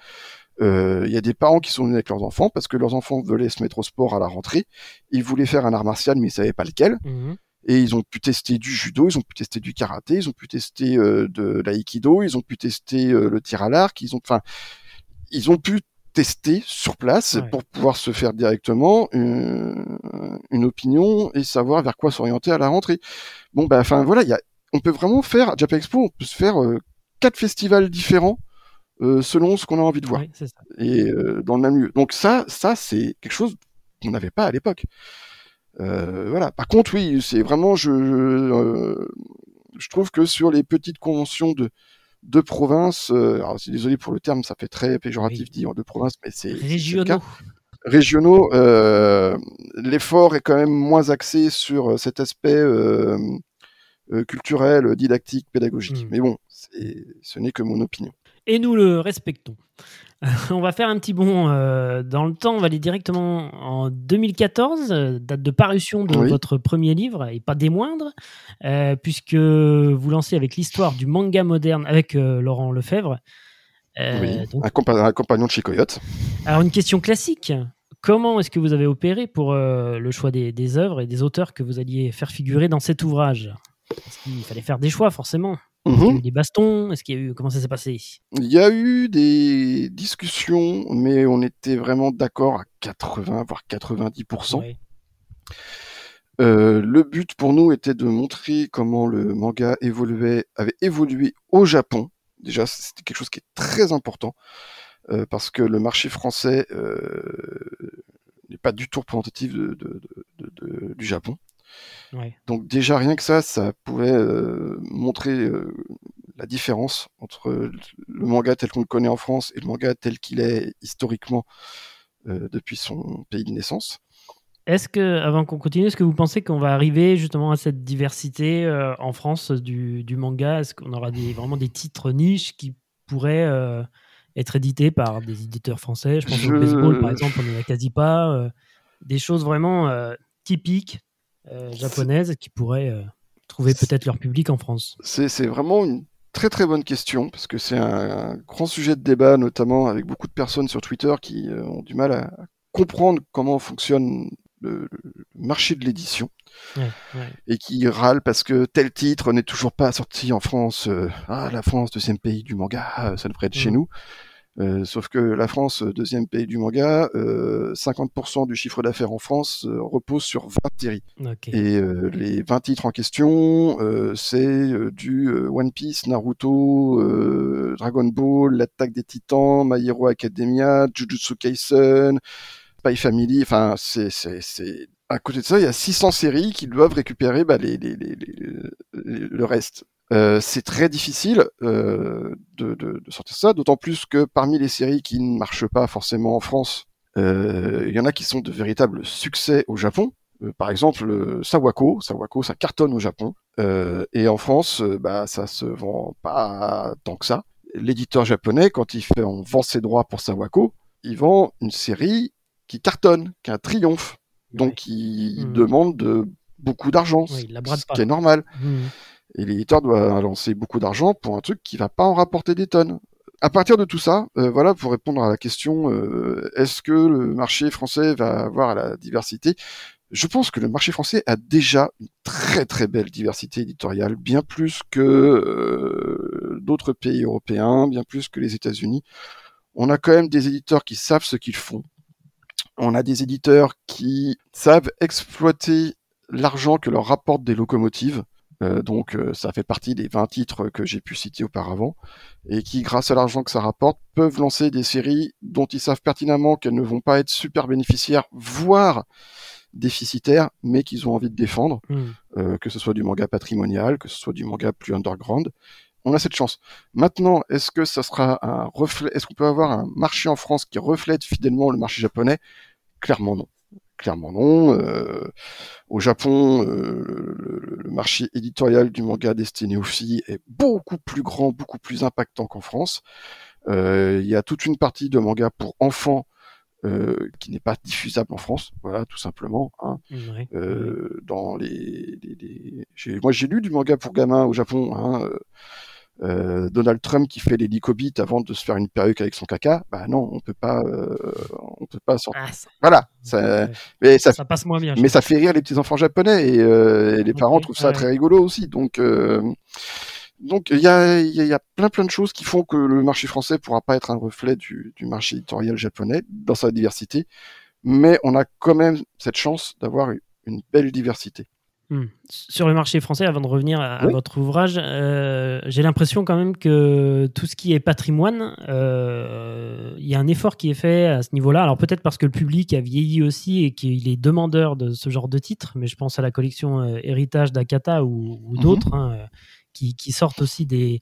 Euh, il y a des parents qui sont venus avec leurs enfants parce que leurs enfants voulaient se mettre au sport à la rentrée. Ils voulaient faire un art martial, mais ils savaient pas lequel. Mhm. Et ils ont pu tester du judo, ils ont pu tester du karaté, ils ont pu tester euh, de l'aïkido, ils ont pu tester euh, le tir à l'arc, ils ont, enfin, ils ont pu tester sur place pour pouvoir se faire directement une, une, opinion et savoir vers quoi s'orienter à la rentrée. Bon, ben, enfin voilà, y a, on peut vraiment faire à Japan Expo, on peut se faire quatre festivals différents euh, selon ce qu'on a envie de voir. Et euh, dans le même lieu. Donc ça, ça c'est quelque chose qu'on n'avait pas à l'époque. Euh, voilà. Par contre, oui, c'est vraiment, je, je, trouve que sur les petites conventions de de province, alors c'est désolé pour le terme, ça fait très péjoratif oui. dire de province, mais c'est régionaux. Régionaux, l'effort est quand même moins axé sur cet aspect culturel, didactique, pédagogique. Hmm. Mais bon, ce n'est que mon opinion et nous le respectons. on va faire un petit bond euh, dans le temps. On va aller directement en 2014, euh, date de parution de votre premier livre, et pas des moindres, euh, puisque vous lancez avec l'histoire du manga moderne avec Laurent Lefebvre. oui, un, compagnon de chez Coyote. Alors, une question classique. Comment est-ce que vous avez opéré pour le choix des, des œuvres et des auteurs que vous alliez faire figurer dans cet ouvrage? Il fallait faire des choix, forcément. Est-ce qu'il y a eu mmh des bastons? Est-ce qu'il y a eu comment ça s'est passé? Il y a eu des discussions, mais on était vraiment d'accord à 80 voire 90%. Euh, le but pour nous était de montrer comment le manga évoluait, avait évolué au Japon. Déjà, c'était quelque chose qui est très important euh, parce que le marché français euh, n'est pas du tout représentatif de, du Japon. Donc déjà rien que ça, ça pouvait euh, montrer euh, la différence entre le manga tel qu'on le connaît en France et le manga tel qu'il est historiquement euh, depuis son pays de naissance. Est-ce que, avant qu'on continue, est-ce que vous pensez qu'on va arriver justement à cette diversité en France du, manga? Est-ce qu'on aura des, vraiment des titres niches qui pourraient être édités par des éditeurs français? Je pense au baseball, par exemple, on n'y a quasi pas. des choses vraiment typiques japonaises qui pourraient euh, trouver peut-être leur public en France C'est vraiment une très très bonne question parce que c'est un, grand sujet de débat, notamment avec beaucoup de personnes sur Twitter qui euh, ont du mal à comprendre comment fonctionne le, marché de l'édition et qui râlent parce que tel titre n'est toujours pas sorti en France. ah, la France, deuxième pays du manga, ça devrait être chez mm. nous. Euh, sauf que la France, deuxième pays du manga, euh, 50% du chiffre d'affaires en France euh, repose sur 20 séries. Et euh, les 20 titres en question, euh, c'est euh, du euh, One Piece, Naruto, euh, Dragon Ball, l'Attaque des Titans, My Hero Academia, Jujutsu Kaisen, Spy Family. Enfin, c'est à côté de ça, il y a 600 séries qui doivent récupérer bah, les, les, les, les- les- le reste. Euh, c'est très difficile euh, de, de, de sortir ça, d'autant plus que parmi les séries qui ne marchent pas forcément en France, euh, il y en a qui sont de véritables succès au Japon. Par exemple, Sawako, Sawako, ça cartonne au Japon, et en France, bah ça se vend pas tant que ça. L'éditeur japonais, quand il fait, on vend ses droits pour Sawako, il vend une série qui cartonne, qui a un triomphe, donc il Mhm. demande de, beaucoup d'argent, ce pas. qui est normal. Mhm. Et l'éditeur doit lancer beaucoup d'argent pour un truc qui va pas en rapporter des tonnes. À partir de tout ça, euh, voilà, pour répondre à la question, euh, est-ce que le marché français va avoir la diversité? Je pense que le marché français a déjà une très très belle diversité éditoriale, bien plus que euh, d'autres pays européens, bien plus que les États-Unis. On a quand même des éditeurs qui savent ce qu'ils font. On a des éditeurs qui savent exploiter l'argent que leur rapportent des locomotives. Euh, donc euh, ça fait partie des 20 titres que j'ai pu citer auparavant, et qui, grâce à l'argent que ça rapporte, peuvent lancer des séries dont ils savent pertinemment qu'elles ne vont pas être super bénéficiaires, voire déficitaires, mais qu'ils ont envie de défendre, Mhm. euh, que ce soit du manga patrimonial, que ce soit du manga plus underground. On a cette chance. Maintenant, est-ce que ça sera un reflet, est-ce qu'on peut avoir un marché en France qui reflète fidèlement le marché japonais? Clairement non. Clairement non. Euh, au Japon, euh, le, le marché éditorial du manga destiné aux filles est beaucoup plus grand, beaucoup plus impactant qu'en France. Euh, Il y a toute une partie de manga pour enfants qui n'est pas diffusable en France, voilà, tout simplement. Hein. Dans les, les- les- j'ai- moi j'ai lu du manga pour gamins au Japon. Hein, euh, Donald Trump qui fait les licobits avant de se faire une perruque avec son caca, bah non, on peut pas, euh, on peut pas sortir. Ah, ça, Voilà, ça, ouais. mais ça, Ça passe moins bien. mais ça fait rire les petits enfants japonais et, euh, et les parents trouvent ça ouais. très rigolo aussi. Donc, euh, donc il y a, il y, a, y a plein plein de choses qui font que le marché français pourra pas être un reflet du, du marché éditorial japonais dans sa diversité, mais on a quand même cette chance d'avoir une belle diversité. Hmm. Sur le marché français, avant de revenir à, votre ouvrage, euh, j'ai l'impression quand même que tout ce qui est patrimoine, euh, il y a un effort qui est fait à ce niveau-là. Alors peut-être parce que le public a vieilli aussi et qu'il est demandeur de ce genre de titres, mais je pense à la collection euh, Héritage d'Akata ou, ou Mhm. d'autres hein, euh, qui, qui sortent aussi des,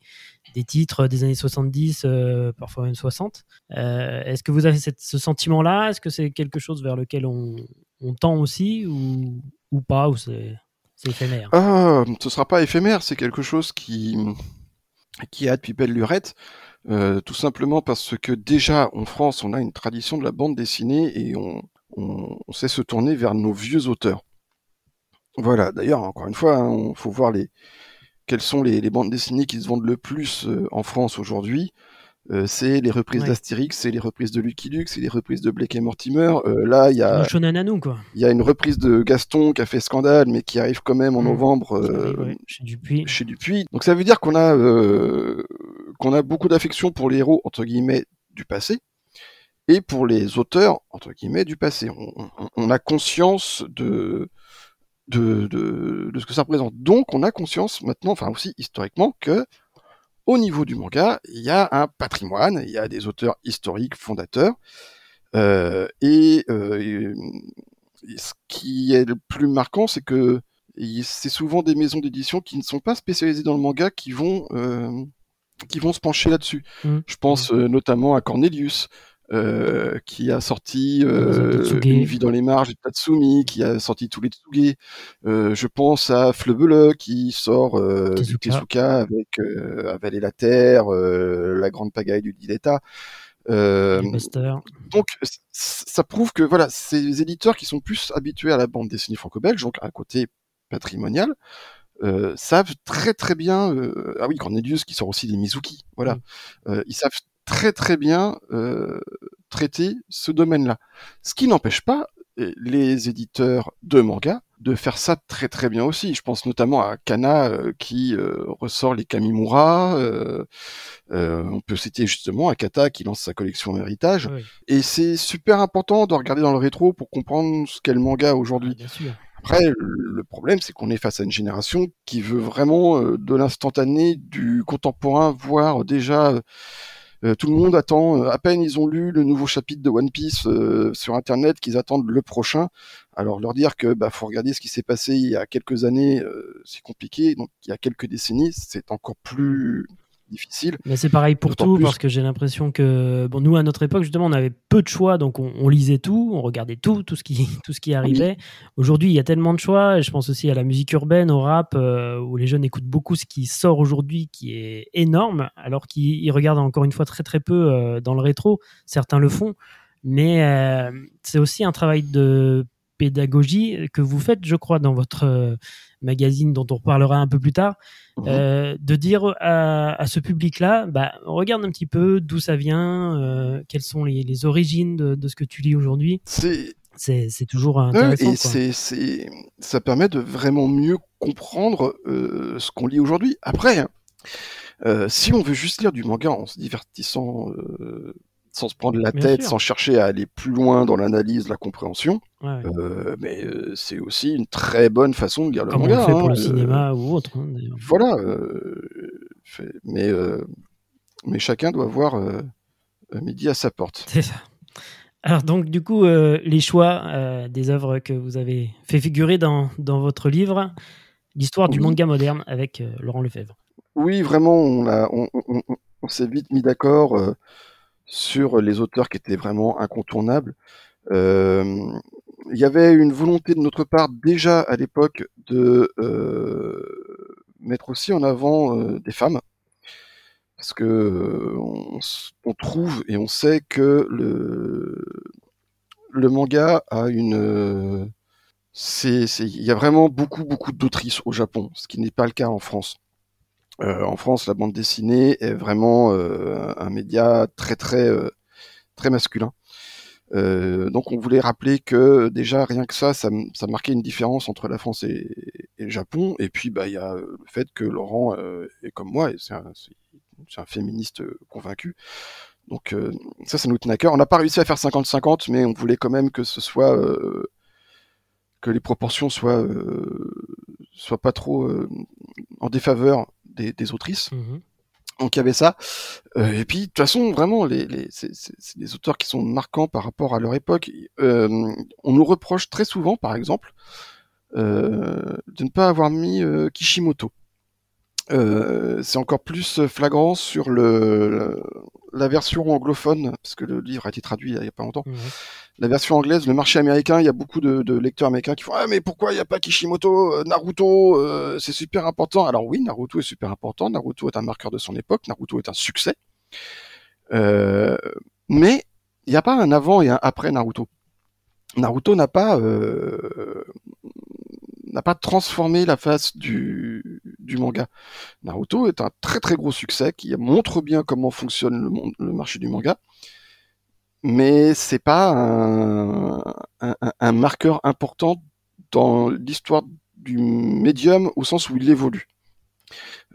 des titres des années 70, euh, parfois même 60. Euh, Est-ce que vous avez cette- ce sentiment-là? Est-ce que c'est quelque chose vers lequel on, on tend aussi ou, ou pas? Ou c'est c'est éphémère Ah, ce sera pas éphémère, c'est quelque chose qui qui a depuis belle lurette, euh, tout simplement parce que déjà en France, on a une tradition de la bande dessinée et on, sait se tourner vers nos vieux auteurs. Voilà. D'ailleurs, encore une fois, il faut voir les quelles sont les, les bandes dessinées qui se vendent le plus euh, en France aujourd'hui. Euh, c'est les reprises Ouais. d'Astérix, c'est les reprises de Lucky Luke, c'est les reprises de Blake et Mortimer. Euh, là, il y a quoi. il y une reprise de Gaston qui a fait scandale, mais qui arrive quand même en Mm. novembre euh, ouais, chez Dupuis. chez Dupuis. Donc ça veut dire qu'on a qu'on a beaucoup d'affection pour les héros entre guillemets du passé et pour les auteurs entre guillemets du passé. On, on- on a conscience de, de de de ce que ça représente. Donc on a conscience maintenant, enfin aussi historiquement, que au niveau du manga, il y a un patrimoine, il y a des auteurs historiques fondateurs, euh, et, euh, et ce qui est le plus marquant, c'est que c'est souvent des maisons d'édition qui ne sont pas spécialisées dans le manga qui vont euh, qui vont se pencher là-dessus. Mm. Je pense euh, notamment à Cornelius. Euh, qui a sorti euh. Une vie dans les marges de Tatsumi, qui a sorti tous les Tsuge. Euh, je pense à Fleubele qui sort euh, du Tezuka. Tezuka avec euh, Avaler la Terre, euh, La Grande Pagaille du Diletta. Euh, donc ça prouve que voilà, ces éditeurs qui sont plus habitués à la bande dessinée franco-belge, donc à un côté patrimonial, euh, savent très très bien. euh, ah oui, Cornelius qui sort aussi des Mizuki, voilà, Mm. Euh, ils savent très très bien euh, traiter ce domaine-là. Ce qui n'empêche pas euh, les éditeurs de manga de faire ça très très bien aussi. Je pense notamment à Kana qui ressort les Kamimura. on peut citer justement Akata qui lance sa collection Héritage. Et c'est super important de regarder dans le rétro pour comprendre ce qu'est le manga aujourd'hui. Ah, après, le problème, c'est qu'on est face à une génération qui veut vraiment de l'instantané, du contemporain, voire déjà euh, tout le monde attend, euh, à peine ils ont lu le nouveau chapitre de One Piece euh, sur Internet, qu'ils attendent le prochain. Alors leur dire que bah, faut regarder ce qui s'est passé il y a quelques années, c'est compliqué. Donc il y a quelques décennies, c'est encore plus difficile. Mais c'est pareil pour tout, parce que j'ai l'impression que, bon, nous, à notre époque, justement, on avait peu de choix, donc on, lisait tout, on regardait tout, tout ce qui, tout ce qui arrivait. Aujourd'hui, il y a tellement de choix, et je pense aussi à la musique urbaine, au rap, euh, où les jeunes écoutent beaucoup ce qui sort aujourd'hui, qui est énorme, alors qu'ils regardent encore une fois très très peu euh, dans le rétro. Certains le font, mais euh, c'est aussi un travail de pédagogie que vous faites, je crois, dans votre euh, magazine dont on reparlera un peu plus tard, mhm. euh, de dire à, ce public-là, bah, regarde un petit peu d'où ça vient, euh, quelles sont les, origines de, ce que tu lis aujourd'hui. C'est toujours intéressant. et c'est ça permet de vraiment mieux comprendre ce qu'on lit aujourd'hui. Après, hein, si on veut juste lire du manga en se divertissant sans se prendre la tête, sans chercher à aller plus loin dans l'analyse, la compréhension. Euh, mais euh, c'est aussi une très bonne façon de lire le Comme manga. On pour le hein, cinéma euh, ou autre. Hein, voilà. mais, mais chacun doit voir midi à sa porte. C'est ça. Alors donc du coup, les choix des œuvres que vous avez fait figurer dans, dans votre livre, l'histoire du manga moderne avec Laurent Lefebvre. Oui, vraiment, on, a, on, on s'est vite mis d'accord sur les auteurs qui étaient vraiment incontournables. Euh, il y avait une volonté de notre part déjà à l'époque de euh, mettre aussi en avant euh, des femmes, parce que on, trouve et on sait que le manga a une il y a vraiment beaucoup beaucoup d'autrices au Japon, ce qui n'est pas le cas en France. Euh, en France, la bande dessinée est vraiment euh, un média très très euh, très masculin. donc on voulait rappeler que déjà rien que ça, ça, marquait une différence entre la France et, le Japon. Et puis bah il y a le fait que Laurent est comme moi, et c'est un, un, féministe convaincu. Donc ça, ça nous tenait à cœur. On n'a pas réussi à faire 50-50, mais on voulait quand même que ce soit que les proportions soient soient pas trop en défaveur des, autrices. Mhm. Donc il y avait ça. Euh, et puis de toute façon, vraiment, les, les c'est des auteurs qui sont marquants par rapport à leur époque. Euh, on nous reproche très souvent, par exemple, euh, de ne pas avoir mis Kishimoto. C'est encore plus flagrant sur le, la version anglophone, parce que le livre a été traduit il n'y a pas longtemps. La version anglaise, le marché américain, il y a beaucoup de, lecteurs américains qui font Ah, mais pourquoi il n'y a pas Kishimoto euh, Naruto, euh, c'est super important. Alors oui, Naruto est super important. Naruto est un marqueur de son époque. Naruto est un succès. Euh, mais il n'y a pas un avant et un après Naruto. Naruto n'a pas n'a pas transformé la face du, du manga. Naruto est un très très gros succès qui montre bien comment fonctionne le, marché du manga, mais c'est pas un, marqueur important dans l'histoire du médium au sens où il évolue.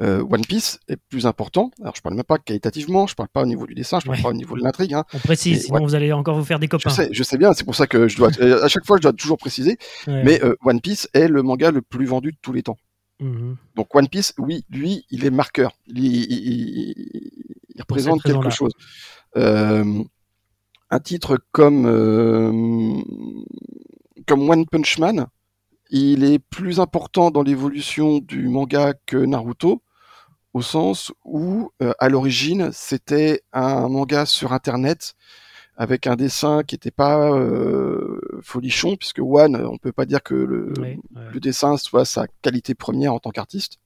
Euh, One Piece est plus important. Alors je parle même pas qualitativement, je parle pas au niveau du dessin, je parle pas au niveau de l'intrigue. Hein. On précise, sinon vous allez encore vous faire des copains. Je sais, je sais bien, c'est pour ça que je dois, à chaque fois je dois toujours préciser. Mais euh, One Piece est le manga le plus vendu de tous les temps. Mhm. Donc One Piece, oui, lui, il est marqueur. Il, il, représente quelque chose. Euh, un titre comme euh, comme One Punch Man, il est plus important dans l'évolution du manga que Naruto, au sens où, euh, à l'origine, c'était un manga sur Internet avec un dessin qui n'était pas euh, folichon, puisque One, on peut pas dire que le, dessin soit sa qualité première en tant qu'artiste,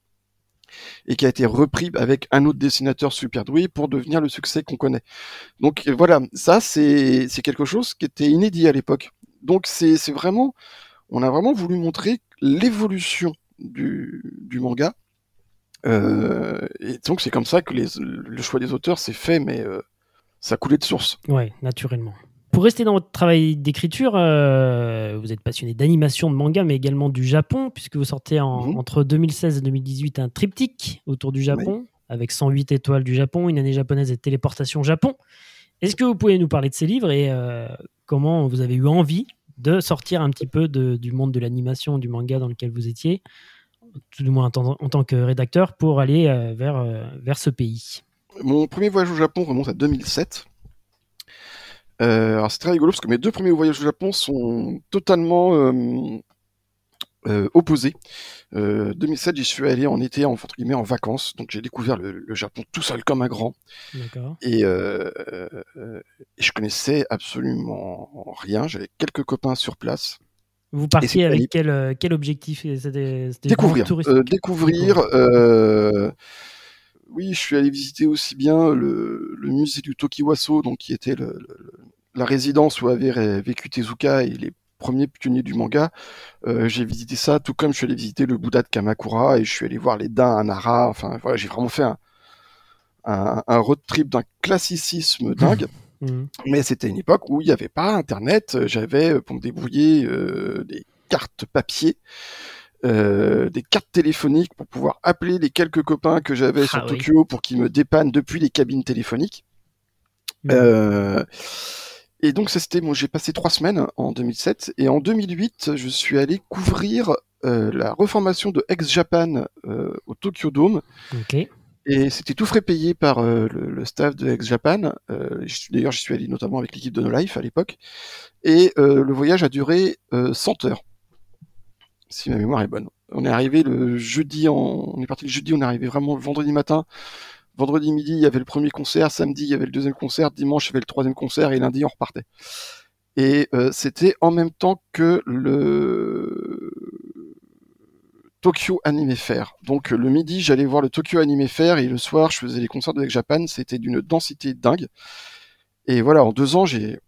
et qui a été repris avec un autre dessinateur super doué pour devenir le succès qu'on connaît. Donc voilà, ça c'est quelque chose qui était inédit à l'époque. Donc c'est vraiment, on a vraiment voulu montrer l'évolution du, du manga euh, et donc c'est comme ça que les, le choix des auteurs s'est fait, mais euh, ça coulait de source. Ouais, naturellement. Pour rester dans votre travail d'écriture, euh, vous êtes passionné d'animation, de manga, mais également du Japon, puisque vous sortez en- Mhm. entre 2016 et 2018 un triptyque autour du Japon, avec 108 étoiles du Japon, une année japonaise et téléportation Japon. Est-ce que vous pouvez nous parler de ces livres et euh, comment vous avez eu envie de sortir un petit peu du monde de l'animation, du manga dans lequel vous étiez, tout du moins en tant, que rédacteur, pour aller euh, vers, euh, vers ce pays Mon premier voyage au Japon remonte à 2007. Euh, alors c'est très rigolo parce que mes deux premiers voyages au Japon sont totalement euh, euh, opposés. Euh, 2007, j'y suis allé en été, en, entre guillemets, en vacances. Donc j'ai découvert le, le Japon tout seul comme un grand. Et, euh, et je connaissais absolument rien. J'avais quelques copains sur place. Vous partiez avec quel, quel objectif? C'était Découvrir. découvrir. oui, je suis allé visiter aussi bien le, le musée du Tokiwaso, donc qui était le- la résidence où avait vécu Tezuka et les premiers pionniers du manga. Euh, j'ai visité ça, tout comme je suis allé visiter le Bouddha de Kamakura et je suis allé voir les daims à Nara. Enfin, voilà, j'ai vraiment fait un, un, un road trip d'un classicisme dingue. Mhm. Mais c'était une époque où il n'y avait pas Internet. J'avais, euh, pour me débrouiller, euh, des cartes papier, euh, des cartes téléphoniques pour pouvoir appeler les quelques copains que j'avais Ah sur oui. Tokyo pour qu'ils me dépannent depuis les cabines téléphoniques. Euh, et donc ça c'était, moi j'ai passé trois semaines en 2007 et en 2008 je suis allé couvrir euh, la reformation de Ex-Japan euh, au Tokyo Dome Ok. et c'était tout frais payé par euh, le, le staff de Ex-Japan. Euh, je suis- D'ailleurs, j'y suis allé notamment avec l'équipe de No Life à l'époque. Et euh, le voyage a duré euh, 100 heures, si ma mémoire est bonne. On est arrivé le jeudi, en... on est parti le jeudi, on est arrivé vraiment le vendredi matin. Vendredi midi, il y avait le premier concert. Samedi, il y avait le deuxième concert. Dimanche, il y avait le troisième concert. Et lundi, on repartait. Et euh, c'était en même temps que le Tokyo Anime Fair. Donc le midi, j'allais voir le Tokyo Anime Fair et le soir, je faisais les concerts de Ex Japan. C'était d'une densité dingue. Et voilà, en deux ans, j'ai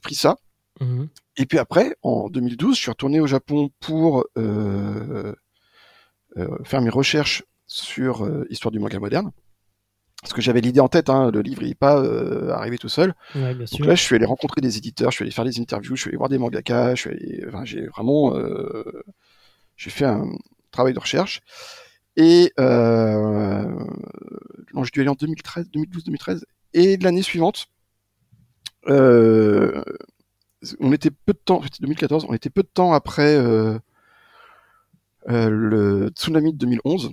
pris ça. Mhm. Et puis après, en 2012, je suis retourné au Japon pour euh, euh, faire mes recherches sur euh, histoire du manga moderne. Parce que j'avais l'idée en tête, hein, le livre n'est pas euh, arrivé tout seul. Ouais, bien Donc sûr. là, je suis allé rencontrer des éditeurs, je suis allé faire des interviews, je suis allé voir des mangakas, je suis allé, enfin, j'ai vraiment, euh, j'ai fait un travail de recherche. Et euh, non, j'ai dû aller en 2013, 2012, 2013. Et l'année suivante, euh, on était peu de temps, c'était 2014, on était peu de temps après euh, euh, le tsunami de 2011.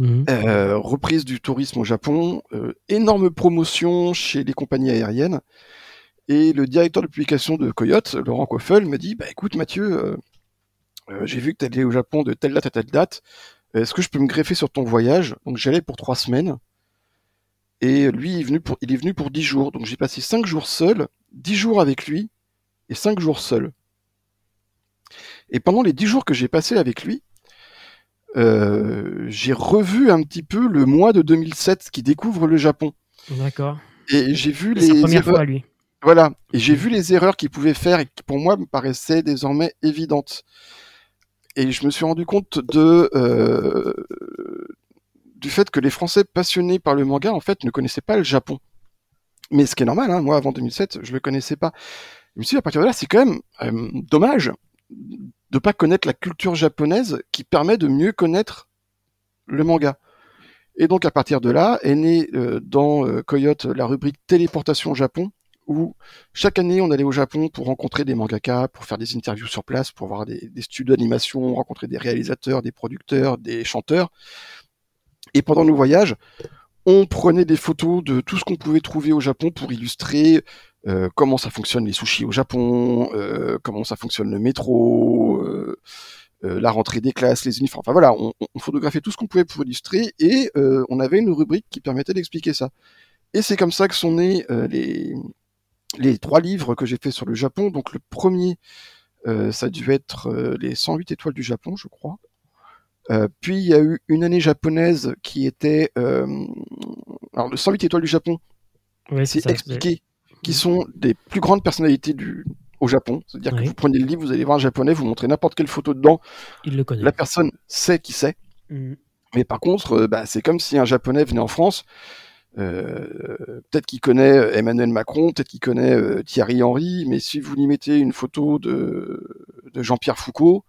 Mhm. Euh, reprise du tourisme au Japon, euh, énorme promotion chez les compagnies aériennes. Et le directeur de publication de Coyote, Laurent Koffel, me dit bah écoute Mathieu, euh, j'ai vu que tu au Japon de telle date à telle date. Est-ce que je peux me greffer sur ton voyage? Donc j'allais pour trois semaines. Et lui, est venu pour, il est venu pour dix jours. Donc j'ai passé cinq jours seul, dix jours avec lui et cinq jours seul. Et pendant les dix jours que j'ai passé avec lui, euh, j'ai revu un petit peu le mois de 2007 qui découvre le Japon. D'accord. Et j'ai vu les première erreurs- fois, lui. voilà. Et j'ai vu les erreurs qu'il pouvait faire et qui pour moi me paraissaient désormais évidentes. Et je me suis rendu compte de euh, du fait que les Français passionnés par le manga en fait ne connaissaient pas le Japon. Mais ce qui est normal, hein, moi avant 2007, je le connaissais pas. Je me suis dit à partir de là, c'est quand même euh, dommage de pas connaître la culture japonaise qui permet de mieux connaître le manga. Et donc à partir de là est née euh, dans euh, Coyote la rubrique téléportation au Japon où chaque année on allait au Japon pour rencontrer des mangakas, pour faire des interviews sur place, pour voir des studios d'animation, rencontrer des réalisateurs, des producteurs, des chanteurs. Et pendant nos voyages, on prenait des photos de tout ce qu'on pouvait trouver au Japon pour illustrer euh, comment ça fonctionne les sushis au Japon, euh, comment ça fonctionne le métro, euh, la rentrée des classes, les uniformes. Enfin voilà, on, on photographiait tout ce qu'on pouvait pour illustrer et on avait une rubrique qui permettait d'expliquer ça. Et c'est comme ça que sont nés les, les trois livres que j'ai fait sur le Japon. Donc le premier, ça a dû être les 108 étoiles du Japon, je crois. Euh, puis il y a eu une année japonaise qui était... euh, alors le 108 étoiles du Japon, c'est expliqué qui sont des plus grandes personnalités du, au Japon. C'est-à-dire Oui. que vous prenez le livre, vous allez voir un japonais, vous montrez n'importe quelle photo dedans, Il le connaît. la personne sait qui c'est. Mhm. Mais par contre, euh, bah, c'est comme si un japonais venait en France, peut-être qu'il connaît Emmanuel Macron, peut-être qu'il connaît Thierry Henry, mais si vous lui mettez une photo de, de Jean-Pierre Foucault,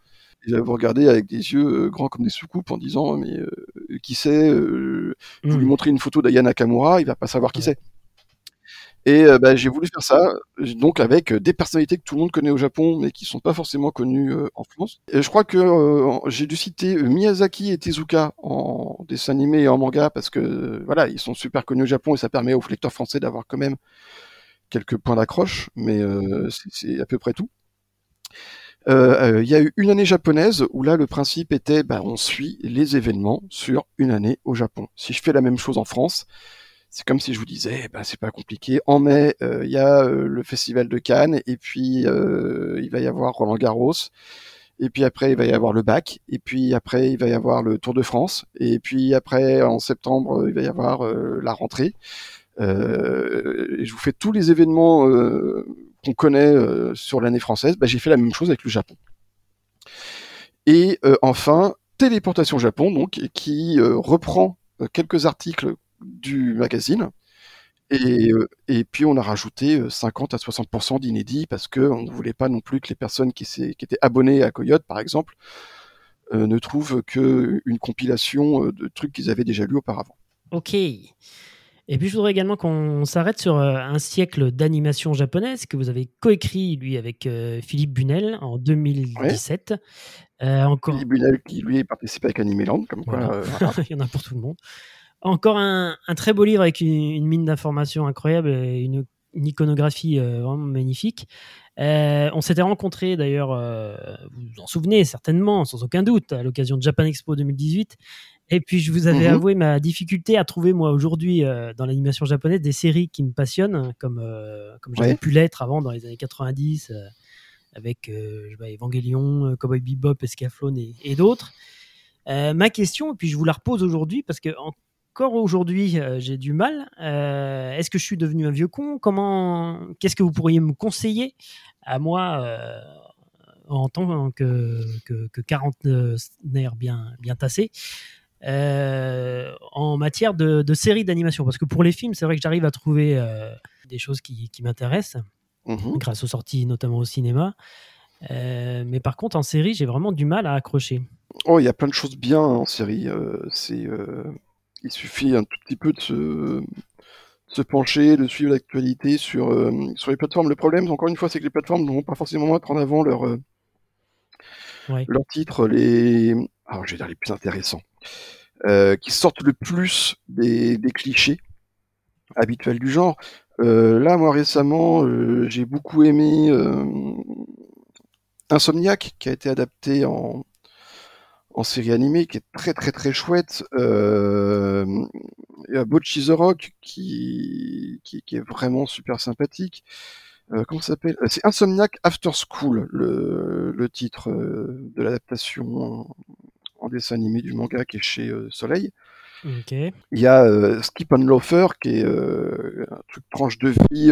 il va vous regarder avec des yeux grands comme des soucoupes en disant mais qui c'est Vous lui mmh. montrez une photo d'Ayana Nakamura, il va pas savoir qui c'est. Et euh, bah, j'ai voulu faire ça, donc avec euh, des personnalités que tout le monde connaît au Japon, mais qui sont pas forcément connues euh, en France. Je crois que j'ai dû citer Miyazaki et Tezuka en dessin animé et en manga, parce que voilà, ils sont super connus au Japon et ça permet aux lecteurs français d'avoir quand même quelques points d'accroche, mais c'est à peu près tout. Il y a eu une année japonaise où là le principe était, bah, on suit les événements sur une année au Japon. Si je fais la même chose en France, c'est comme si je vous disais, bah, c'est pas compliqué. En mai, euh, il y a euh, le festival de Cannes, et puis euh, il va y avoir Roland Garros, et puis après il va y avoir le bac, et puis après il va y avoir le Tour de France, et puis après en septembre il va y avoir la rentrée. et je vous fais tous les événements qu'on connaît sur l'année française. Bah, j'ai fait la même chose avec le Japon. Et enfin, Téléportation Japon, donc, qui reprend quelques articles du magazine. Et, euh, et, puis on a rajouté 50 euh, à 60% d'inédits parce qu'on ne voulait pas non plus que les personnes qui, qui étaient abonnées à Coyote, par exemple, euh, ne trouvent qu'une compilation de trucs qu'ils avaient déjà lus auparavant. Ok. Et puis je voudrais également qu'on s'arrête sur un siècle d'animation japonaise que vous avez coécrit, lui, avec Philippe Bunel en 2017. encore... Philippe Bunel qui, lui, participé avec Animeland, comme quoi... Il y en a pour tout le monde. Encore un, très beau livre avec une, mine d'informations incroyable et une, iconographie euh, vraiment magnifique. Euh, on s'était rencontrés d'ailleurs, euh, vous vous en souvenez certainement, sans aucun doute, à l'occasion de Japan Expo 2018. Et puis je vous avais mhm. avoué ma difficulté à trouver moi aujourd'hui dans l'animation japonaise des séries qui me passionnent, comme, comme j'avais pu l'être avant dans les années 90 avec Evangelion, Cowboy Bebop, Escaflowne et, et d'autres. ma question, et puis je vous la repose aujourd'hui parce que encore aujourd'hui, euh, j'ai du mal. Euh, est-ce que je suis devenu un vieux con? Comment Qu'est-ce que vous pourriez me conseiller à moi euh, en tant que, que, que quarantenaire bien, bien tassé en matière de, de séries d'animation? Parce que pour les films, c'est vrai que j'arrive à trouver des choses qui, qui m'intéressent, mmh grâce aux sorties notamment au cinéma. mais par contre, en série, j'ai vraiment du mal à accrocher. Oh, il y a plein de choses bien en série. c'est il suffit un tout petit peu de se, pencher, de suivre l'actualité sur, euh, sur les plateformes. Le problème, encore une fois, c'est que les plateformes ne vont pas forcément mettre en avant leur, euh, leurs titres, les, alors, je vais dire les plus intéressants, euh, qui sortent le plus des, clichés habituels du genre. là, moi, récemment, j'ai beaucoup aimé Insomniac, qui a été adapté en, en série animée qui est très très très chouette. Euh, il y a Bocchi the Rock qui, qui, est vraiment super sympathique. Euh, comment ça s'appelle? C'est Insomniac After School, le, le titre euh, de l'adaptation en, dessin animé du manga qui est chez euh, Soleil. Il y a Skip and Loafer qui est un truc tranche de vie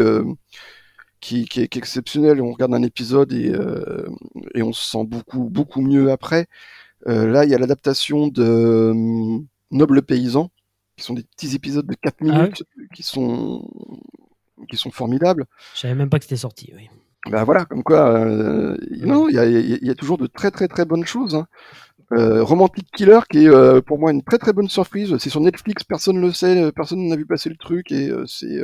qui, qui, est, exceptionnel. On regarde un épisode et, et on se sent beaucoup beaucoup mieux après. Euh, là, il y a l'adaptation de euh, Noble Paysan, qui sont des petits épisodes de 4 ah minutes qui sont qui sont formidables. Je savais même pas que c'était sorti, oui. Ben voilà, comme quoi, euh, non, il y a, toujours de très très très bonnes choses. Hein. Romantic Killer, qui est pour moi une très très bonne surprise. C'est sur Netflix, personne ne le sait, personne n'a vu passer le truc et c'est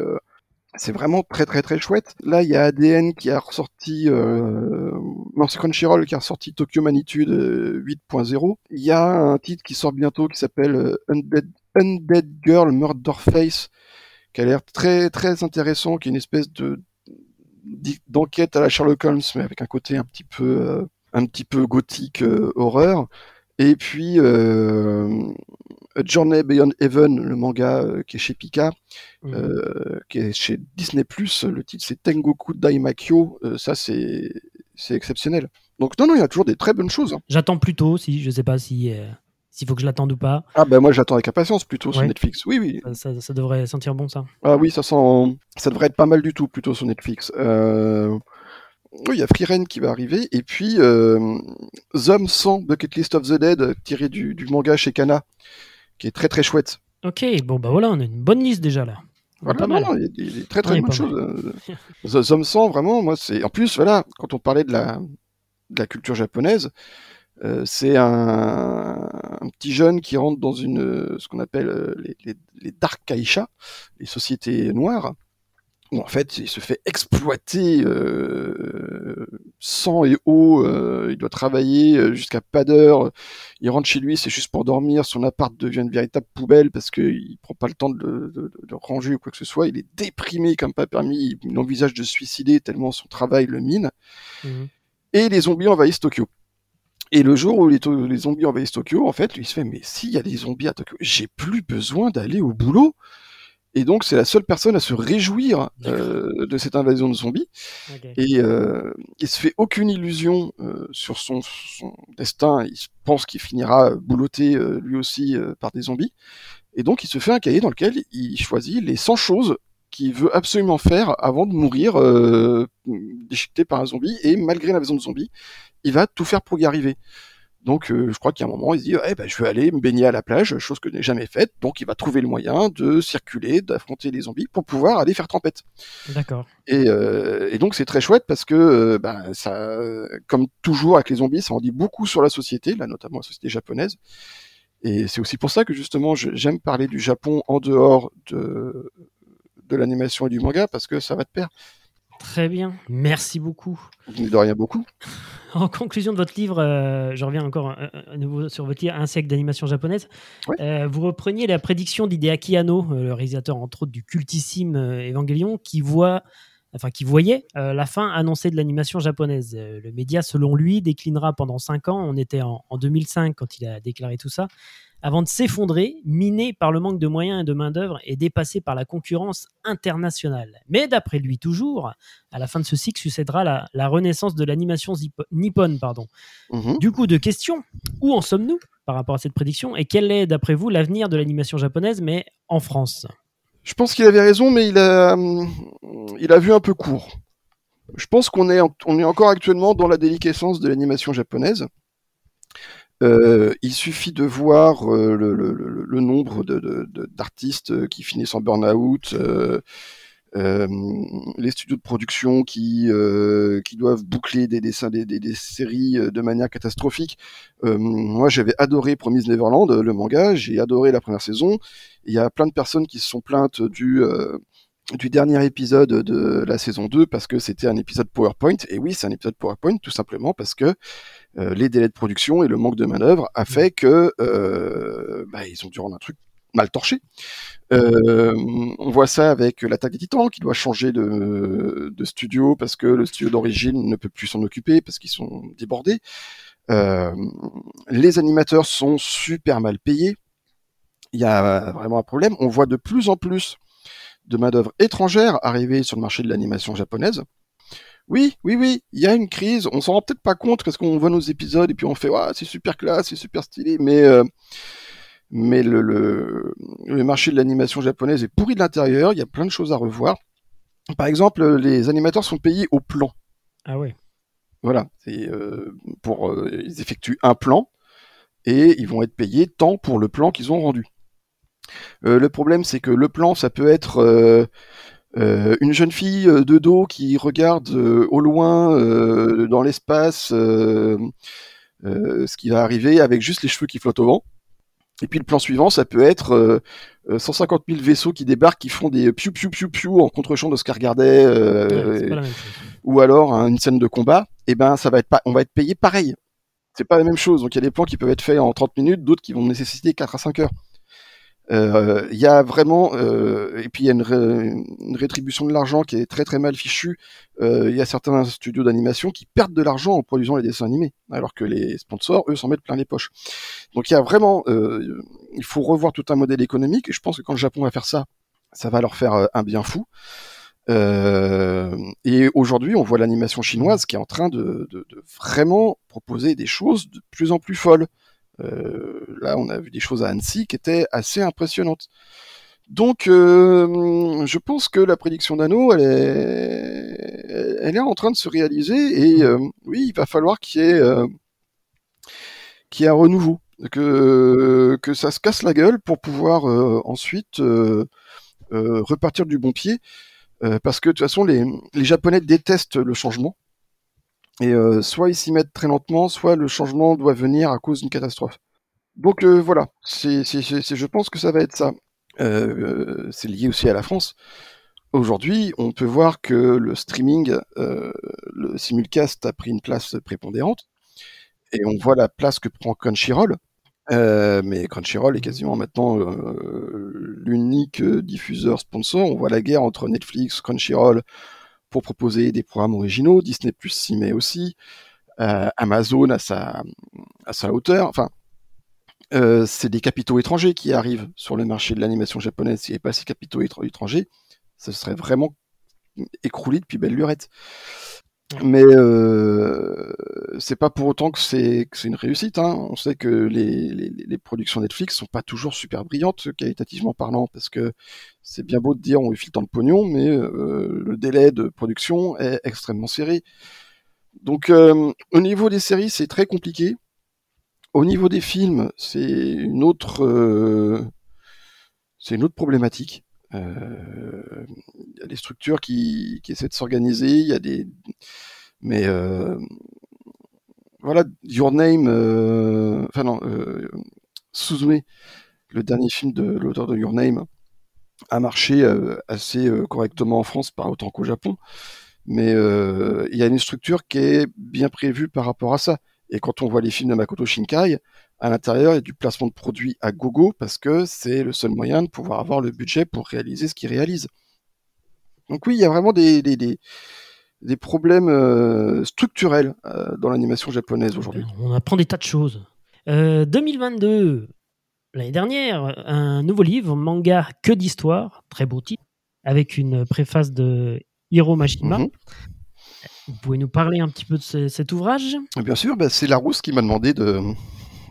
c'est vraiment très très très chouette. Là, il y a ADN qui a ressorti, euh, c'est Crunchyroll qui a ressorti Tokyo Manitude 8.0. Il y a un titre qui sort bientôt qui s'appelle euh, Undead, Girl Murder Face, qui a l'air très très intéressant, qui est une espèce de d'enquête à la Sherlock Holmes, mais avec un côté un petit peu euh, un petit peu gothique euh, horreur. Et puis euh, Journey Beyond Heaven, le manga euh, qui est chez Pika, mhm. euh, qui est chez Disney+. Le titre c'est Tengoku Daimakyo. Euh, ça c'est c'est exceptionnel. Donc non non, il y a toujours des très bonnes choses. Hein. J'attends plutôt, si je sais pas si s'il faut que je l'attende ou pas. Ah ben moi j'attends avec impatience plutôt sur Netflix. Oui oui. Ça, ça, devrait sentir bon ça. Ah oui ça sent, ça devrait être pas mal du tout plutôt sur Netflix. Euh... Oui, il y a Free qui va arriver, et puis euh, Zom 100 Bucket List of the Dead, tiré du, manga chez Kana, qui est très très chouette. Ok, bon bah voilà, on a une bonne liste déjà là. Voilà, non, il y a des, très très bonnes choses. Me sent vraiment, moi, c'est. En plus, voilà, quand on parlait de la, de la culture japonaise, euh, c'est un, un, petit jeune qui rentre dans une, ce qu'on appelle euh, les, les, les, dark kaisha, les sociétés noires, où en fait il se fait exploiter euh, sang et eau, euh, il doit travailler euh, jusqu'à pas d'heure, il rentre chez lui, c'est juste pour dormir, son appart devient une véritable poubelle parce qu'il prend pas le temps de, de, de, ranger ou quoi que ce soit, il est déprimé comme pas permis, il envisage de se suicider tellement son travail le mine, mmh. et les zombies envahissent Tokyo. Et le jour où les, les zombies envahissent Tokyo, en fait, lui il se fait mais s'il y a des zombies à Tokyo, j'ai plus besoin d'aller au boulot. Et donc, c'est la seule personne à se réjouir euh, de cette invasion de zombies. Okay. Et euh, il se fait aucune illusion euh, sur son, son, destin. Il pense qu'il finira bouloté euh, lui aussi euh, par des zombies. Et donc, il se fait un cahier dans lequel il choisit les 100 choses qu'il veut absolument faire avant de mourir euh, déchiqueté par un zombie. Et malgré l'invasion de zombies, il va tout faire pour y arriver. Donc, euh, je crois qu'il y a un moment, il se dit, eh ben, je vais aller me baigner à la plage, chose que je n'ai jamais faite. Donc, il va trouver le moyen de circuler, d'affronter les zombies pour pouvoir aller faire tempête. D'accord. Et, euh, et, donc, c'est très chouette parce que, euh, ben, ça, comme toujours avec les zombies, ça en dit beaucoup sur la société, là, notamment la société japonaise. Et c'est aussi pour ça que justement, j'aime parler du Japon en dehors de, de l'animation et du manga parce que ça va de pair. Très bien, merci beaucoup. De rien beaucoup. En conclusion de votre livre, euh, je reviens encore à, nouveau sur votre livre, Un siècle d'animation japonaise. Euh, vous repreniez la prédiction d'Hideaki Anno, euh, le réalisateur entre autres du cultissime Evangelion, qui voit, enfin qui voyait la fin annoncée de l'animation japonaise. le média, selon lui, déclinera pendant 5 ans. On était en, en 2005 quand il a déclaré tout ça avant de s'effondrer, miné par le manque de moyens et de main-d'œuvre et dépassé par la concurrence internationale. Mais d'après lui toujours, à la fin de ce cycle succédera la, la renaissance de l'animation nippone. Pardon. Mmh. Du coup, de questions, où en sommes-nous par rapport à cette prédiction et quel est, d'après vous, l'avenir de l'animation japonaise, mais en France? Je pense qu'il avait raison, mais il a, il a vu un peu court. Je pense qu'on est, on est encore actuellement dans la déliquescence de l'animation japonaise. Euh, il suffit de voir euh, le, le, le, nombre d'artistes de, de, qui finissent en burn-out, euh, euh, les studios de production qui, euh, qui doivent boucler des dessins, des, des, des, séries de manière catastrophique. moi, j'avais adoré Promise Neverland, le manga, j'ai adoré la première saison. Il y a plein de personnes qui se sont plaintes du du dernier épisode de la saison 2 parce que c'était un épisode PowerPoint. Et oui, c'est un épisode PowerPoint tout simplement parce que euh, les délais de production et le manque de manœuvre a fait que euh, bah, ils ont dû rendre un truc mal torché. Euh, on voit ça avec l'attaque des titans qui doit changer de, de studio parce que le studio d'origine ne peut plus s'en occuper parce qu'ils sont débordés. Euh, les animateurs sont super mal payés. Il y a vraiment un problème. On voit de plus en plus de main-d'œuvre étrangère arriver sur le marché de l'animation japonaise. Oui, oui, oui, il y a une crise. On s'en rend peut-être pas compte parce qu'on voit nos épisodes et puis on fait, ouais, c'est super classe, c'est super stylé, mais euh, mais le, le, le, marché de l'animation japonaise est pourri de l'intérieur. Il y a plein de choses à revoir. Par exemple, les animateurs sont payés au plan. Ah ouais. Voilà, c'est euh, pour euh, ils effectuent un plan et ils vont être payés tant pour le plan qu'ils ont rendu. Le problème, c'est que le plan, ça peut être euh, euh, une jeune fille de dos qui regarde au loin dans l'espace ce qui va arriver avec juste les cheveux qui flottent au vent. Et puis le plan suivant, ça peut être 150 000 vaisseaux qui débarquent, qui font des piou piou piou piou en contre-champ de ce qu'a regardait, ouais, ou alors hein, une scène de combat. Et ben, ça va être pas, on va être payé pareil. C'est pas la même chose. Donc il y a des plans qui peuvent être faits en 30 minutes, d'autres qui vont nécessiter 4 à 5 heures. Il euh, y a vraiment euh, et puis il y a une, ré, une, rétribution de l'argent qui est très très mal fichue. Il euh, y a certains studios d'animation qui perdent de l'argent en produisant les dessins animés, alors que les sponsors eux s'en mettent plein les poches. Donc il y a vraiment, il faut revoir tout un modèle économique. Et je pense que quand le Japon va faire ça, ça va leur faire un bien fou. Euh, et aujourd'hui, on voit l'animation chinoise qui est en train de, de, de, vraiment proposer des choses de plus en plus folles. Euh, là, on a vu des choses à Annecy qui étaient assez impressionnantes. Donc, euh, je pense que la prédiction d'Anneau, elle est, en train de se réaliser. Et euh, oui, il va falloir qu'il y ait, un renouveau. que ça se casse la gueule pour pouvoir ensuite repartir du bon pied, parce que de toute façon les Japonais détestent le changement. Et soit ils s'y mettent très lentement, soit le changement doit venir à cause d'une catastrophe. Donc voilà, c'est, je pense que ça va être ça. c'est lié aussi à la France. Aujourd'hui, on peut voir que le streaming, euh, le simulcast a pris une place prépondérante, et on voit la place que prend Crunchyroll. Euh, mais Crunchyroll est quasiment maintenant euh, l'unique diffuseur sponsor. On voit la guerre entre Netflix, Crunchyroll pour proposer des programmes originaux. Disney Plus s'y met aussi. Amazon à sa, hauteur. Enfin, c'est des capitaux étrangers qui arrivent sur le marché de l'animation japonaise. S'il n'y avait pas ces capitaux étrangers, ça serait vraiment écroulé depuis belle lurette. Mais euh, c'est pas pour autant que c'est une réussite. Hein. On sait que les, les, les, productions Netflix sont pas toujours super brillantes qualitativement parlant, parce que c'est bien beau de dire on file tant de pognon, mais euh, le délai de production est extrêmement serré. Donc euh, au niveau des séries, c'est très compliqué. Au niveau des films, c'est une autre euh, c'est une autre problématique. Euh, il y a des structures qui, essaient de s'organiser, il y a des... Mais euh, voilà, Your Name, euh, enfin non, Suzume, le dernier film de l'auteur de Your Name, a marché assez correctement en France, pas autant qu'au Japon. Mais il y a une structure qui est bien prévue par rapport à ça. Et quand on voit les films de Makoto Shinkai, à l'intérieur, a du placement de produits à gogo parce que c'est le seul moyen de pouvoir avoir le budget pour réaliser ce qu'il réalise. Donc oui, il y a vraiment des, des, des, problèmes euh, structurels euh, dans l'animation japonaise aujourd'hui. On apprend des tas de choses. 2022, euh, l'année dernière, un nouveau livre, manga que d'histoire, très beau titre, avec une préface de Hiro Mashima. Mhm. Vous pouvez nous parler un petit peu de cet ouvrage? Bien sûr, bah, c'est Larousse qui m'a demandé de,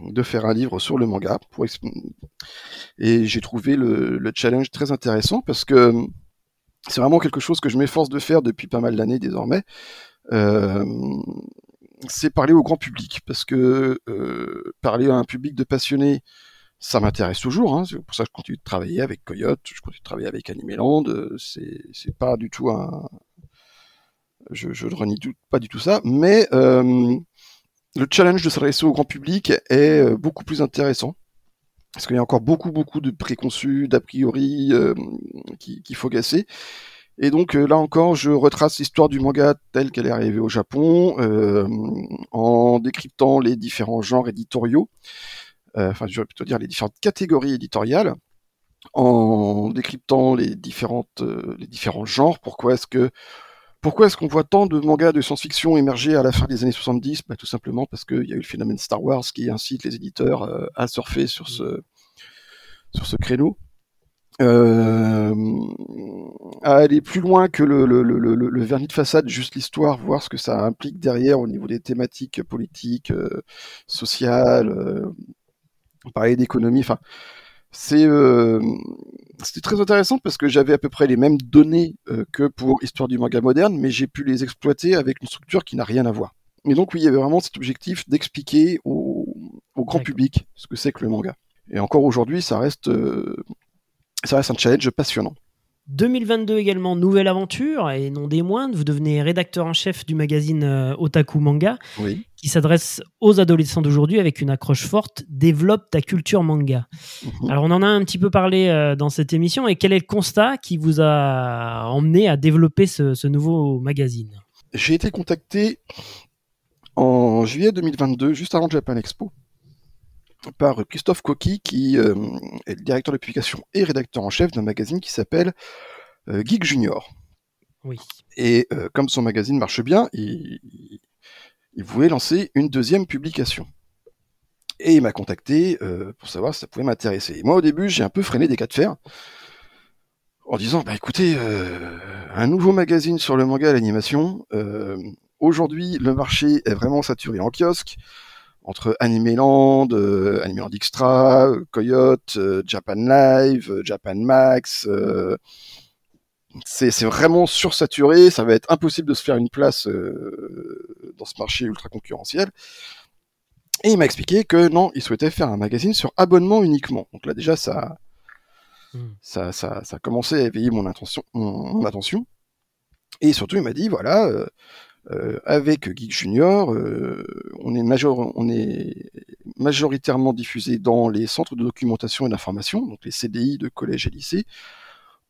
de faire un livre sur le manga. Et j'ai trouvé le, challenge très intéressant parce que c'est vraiment quelque chose que je m'efforce de faire depuis pas mal d'années désormais. Euh, c'est parler au grand public parce que euh, parler à un public de passionnés, ça m'intéresse toujours. Hein. C'est pour ça que je continue de travailler avec Coyote, je continue de travailler avec Animeland. C'est, c'est pas du tout un. Je, ne renie pas du tout ça, mais euh, le challenge de s'adresser au grand public est euh, beaucoup plus intéressant. Parce qu'il y a encore beaucoup, beaucoup de préconçus, d'a priori euh, qu'il faut gasser. Et donc euh, là encore, je retrace l'histoire du manga telle qu'elle est arrivée au Japon, en décryptant les différents genres éditoriaux, enfin je vais plutôt dire les différentes catégories éditoriales, en décryptant les différentes, les différents genres. Pourquoi est-ce que pourquoi est-ce qu'on voit tant de mangas de science-fiction émerger à la fin des années 70 bah, Tout simplement parce qu'il y a eu le phénomène Star Wars qui incite les éditeurs euh, à surfer sur ce, sur ce créneau. Euh, à aller plus loin que le, vernis de façade, juste l'histoire, voir ce que ça implique derrière au niveau des thématiques politiques, euh, sociales, parler d'économie, enfin c'est euh, c'était très intéressant parce que j'avais à peu près les mêmes données euh, que pour Histoire du manga moderne, mais j'ai pu les exploiter avec une structure qui n'a rien à voir. Et donc oui, il y avait vraiment cet objectif d'expliquer au, grand public ce que c'est que le manga. Et encore aujourd'hui, ça reste euh, ça reste un challenge passionnant. 2022 également, nouvelle aventure, et non des moindres, vous devenez rédacteur en chef du magazine Otaku Manga, qui s'adresse aux adolescents d'aujourd'hui avec une accroche forte, développe ta culture manga. Mhm. Alors on en a un petit peu parlé euh, dans cette émission, et quel est le constat qui vous a emmené à développer ce, nouveau magazine? J'ai été contacté en juillet 2022, juste avant le Japan Expo, par Christophe Coqui, qui euh, est le directeur de publication et rédacteur en chef d'un magazine qui s'appelle euh, Geek Junior. Oui. Et comme son magazine marche bien, il, voulait lancer une deuxième publication. Et il m'a contacté pour savoir si ça pouvait m'intéresser. Moi, au début, j'ai un peu freiné des cas de fer en disant, bah écoutez, un nouveau magazine sur le manga et l'animation. Aujourd'hui, le marché est vraiment saturé en kiosque entre Animeland, euh, Animeland Extra, Coyote, euh, Japan Live, euh, Japan Max. Euh, c'est vraiment sursaturé, ça va être impossible de se faire une place dans ce marché ultra concurrentiel. Et il m'a expliqué que non, il souhaitait faire un magazine sur abonnement uniquement. Donc là déjà ça, hmm. ça, ça, ça a commencé à éveiller mon, intention, mon, attention. Et surtout il m'a dit voilà, euh, euh, avec Geek Junior, euh, on, est major, on est majoritairement diffusé dans les centres de documentation et d'information, donc les CDI de collège et lycée.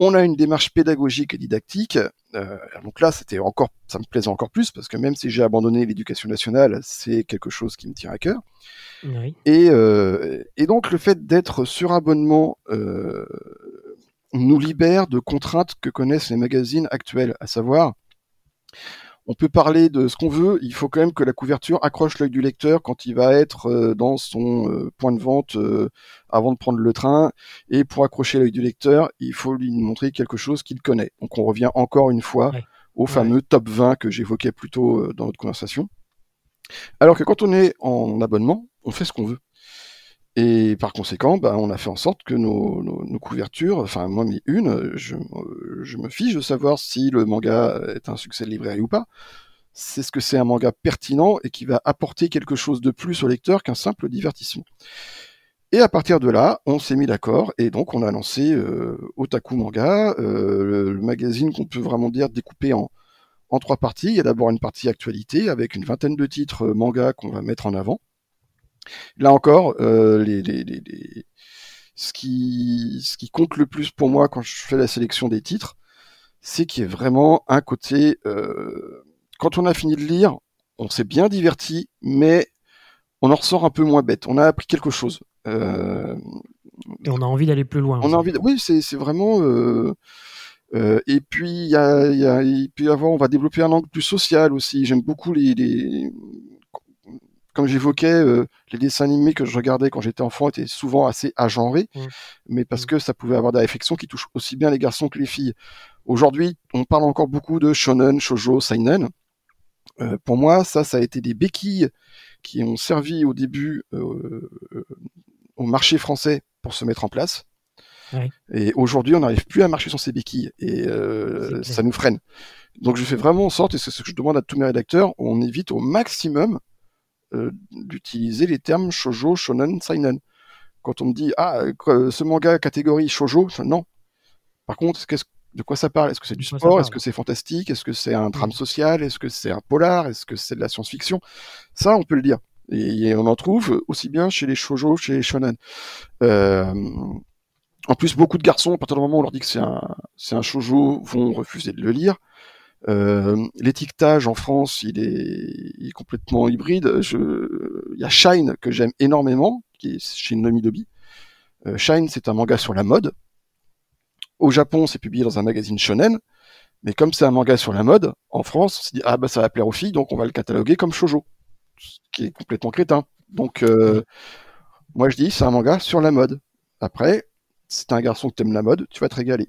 On a une démarche pédagogique et didactique. Euh, donc là, c'était encore, ça me plaisait encore plus parce que même si j'ai abandonné l'éducation nationale, c'est quelque chose qui me tient à cœur. Et, euh, et, donc le fait d'être sur abonnement euh, nous libère de contraintes que connaissent les magazines actuels, à savoir on peut parler de ce qu'on veut, il faut quand même que la couverture accroche l'œil du lecteur quand il va être euh, dans son euh, point de vente euh, avant de prendre le train. Et pour accrocher l'œil du lecteur, il faut lui montrer quelque chose qu'il connaît. Donc on revient encore une fois au fameux top 20 que j'évoquais plus tôt dans notre conversation. Alors que quand on est en abonnement, on fait ce qu'on veut. Et par conséquent, bah, on a fait en sorte que nos, couvertures, enfin moi mis une, je, me fiche de savoir si le manga est un succès de librairie ou pas. C'est ce que c'est un manga pertinent et qui va apporter quelque chose de plus au lecteur qu'un simple divertissement. Et à partir de là, on s'est mis d'accord et donc on a lancé euh, Otaku Manga, euh, le, magazine qu'on peut vraiment dire découpé en, en trois parties. Il y a d'abord une partie actualité avec une vingtaine de titres manga qu'on va mettre en avant. Là encore, euh, ce, qui, ce qui compte le plus pour moi quand je fais la sélection des titres, c'est qu'il y ait vraiment un côté... Euh, quand on a fini de lire, on s'est bien diverti, mais on en ressort un peu moins bête. On a appris quelque chose. Euh, et on a envie d'aller plus loin. On a envie. Oui, c'est vraiment. et puis il y a, y a, il peut y avoir, on va développer un angle plus social aussi. J'aime beaucoup les, les, comme j'évoquais, euh, les dessins animés que je regardais quand j'étais enfant étaient souvent assez agenrés, mmh. mais parce mmh. que ça pouvait avoir des réflexions qui touchent aussi bien les garçons que les filles. Aujourd'hui, on parle encore beaucoup de shonen, shojo, seinen. Euh, pour moi, ça, ça a été des béquilles qui ont servi au début euh, au marché français pour se mettre en place. Et aujourd'hui, on n'arrive plus à marcher sans ces béquilles et ça nous freine. Donc, je fais vraiment en sorte, et c'est ce que je demande à tous mes rédacteurs, on évite au maximum d'utiliser les termes shojo, shonen, seinen. Quand on me dit ah ce manga catégorie shojo, non. Par contre, de quoi ça parle? Est-ce que c'est du sport? Est-ce que c'est fantastique? Est-ce que c'est un drame social? Est-ce que c'est un polar? Est-ce que c'est de la science-fiction? Ça, on peut le dire. Et on en trouve aussi bien chez les shojo, chez les shonen. Euh, en plus, beaucoup de garçons, à partir du moment où on leur dit que c'est un, c'est un shojo, vont refuser de le lire. Euh, l'étiquetage en France, il est, complètement hybride. Il y a Shine que j'aime énormément, qui est chez Nomi Dobi. Euh, Shine, c'est un manga sur la mode. Au Japon, c'est publié dans un magazine shonen. Mais comme c'est un manga sur la mode, en France, on s'est dit ah bah ça va plaire aux filles, donc on va le cataloguer comme shojo, ce qui est complètement crétin. Donc euh, moi je dis c'est un manga sur la mode. Après, si t'es un garçon qui aime la mode, tu vas te régaler.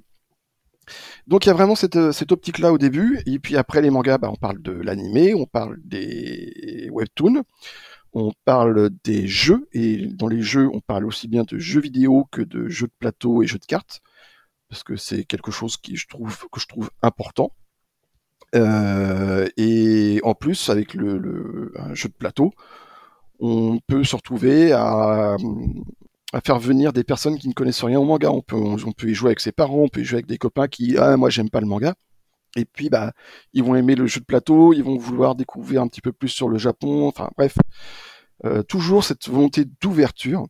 Donc il y a vraiment cette, euh, optique-là au début, et puis après les mangas, bah, on parle de l'animé, on parle des webtoons, on parle des jeux, et dans les jeux, on parle aussi bien de jeux vidéo que de jeux de plateau et jeux de cartes, parce que c'est quelque chose que je trouve important. Euh, et en plus, avec le, un jeu de plateau, on peut se retrouver à, à faire venir des personnes qui ne connaissent rien au manga. On peut, on, peut y jouer avec ses parents, on peut y jouer avec des copains qui, ah, moi, j'aime pas le manga. Et puis, bah, ils vont aimer le jeu de plateau, ils vont vouloir découvrir un petit peu plus sur le Japon. Enfin, bref, euh, toujours cette volonté d'ouverture.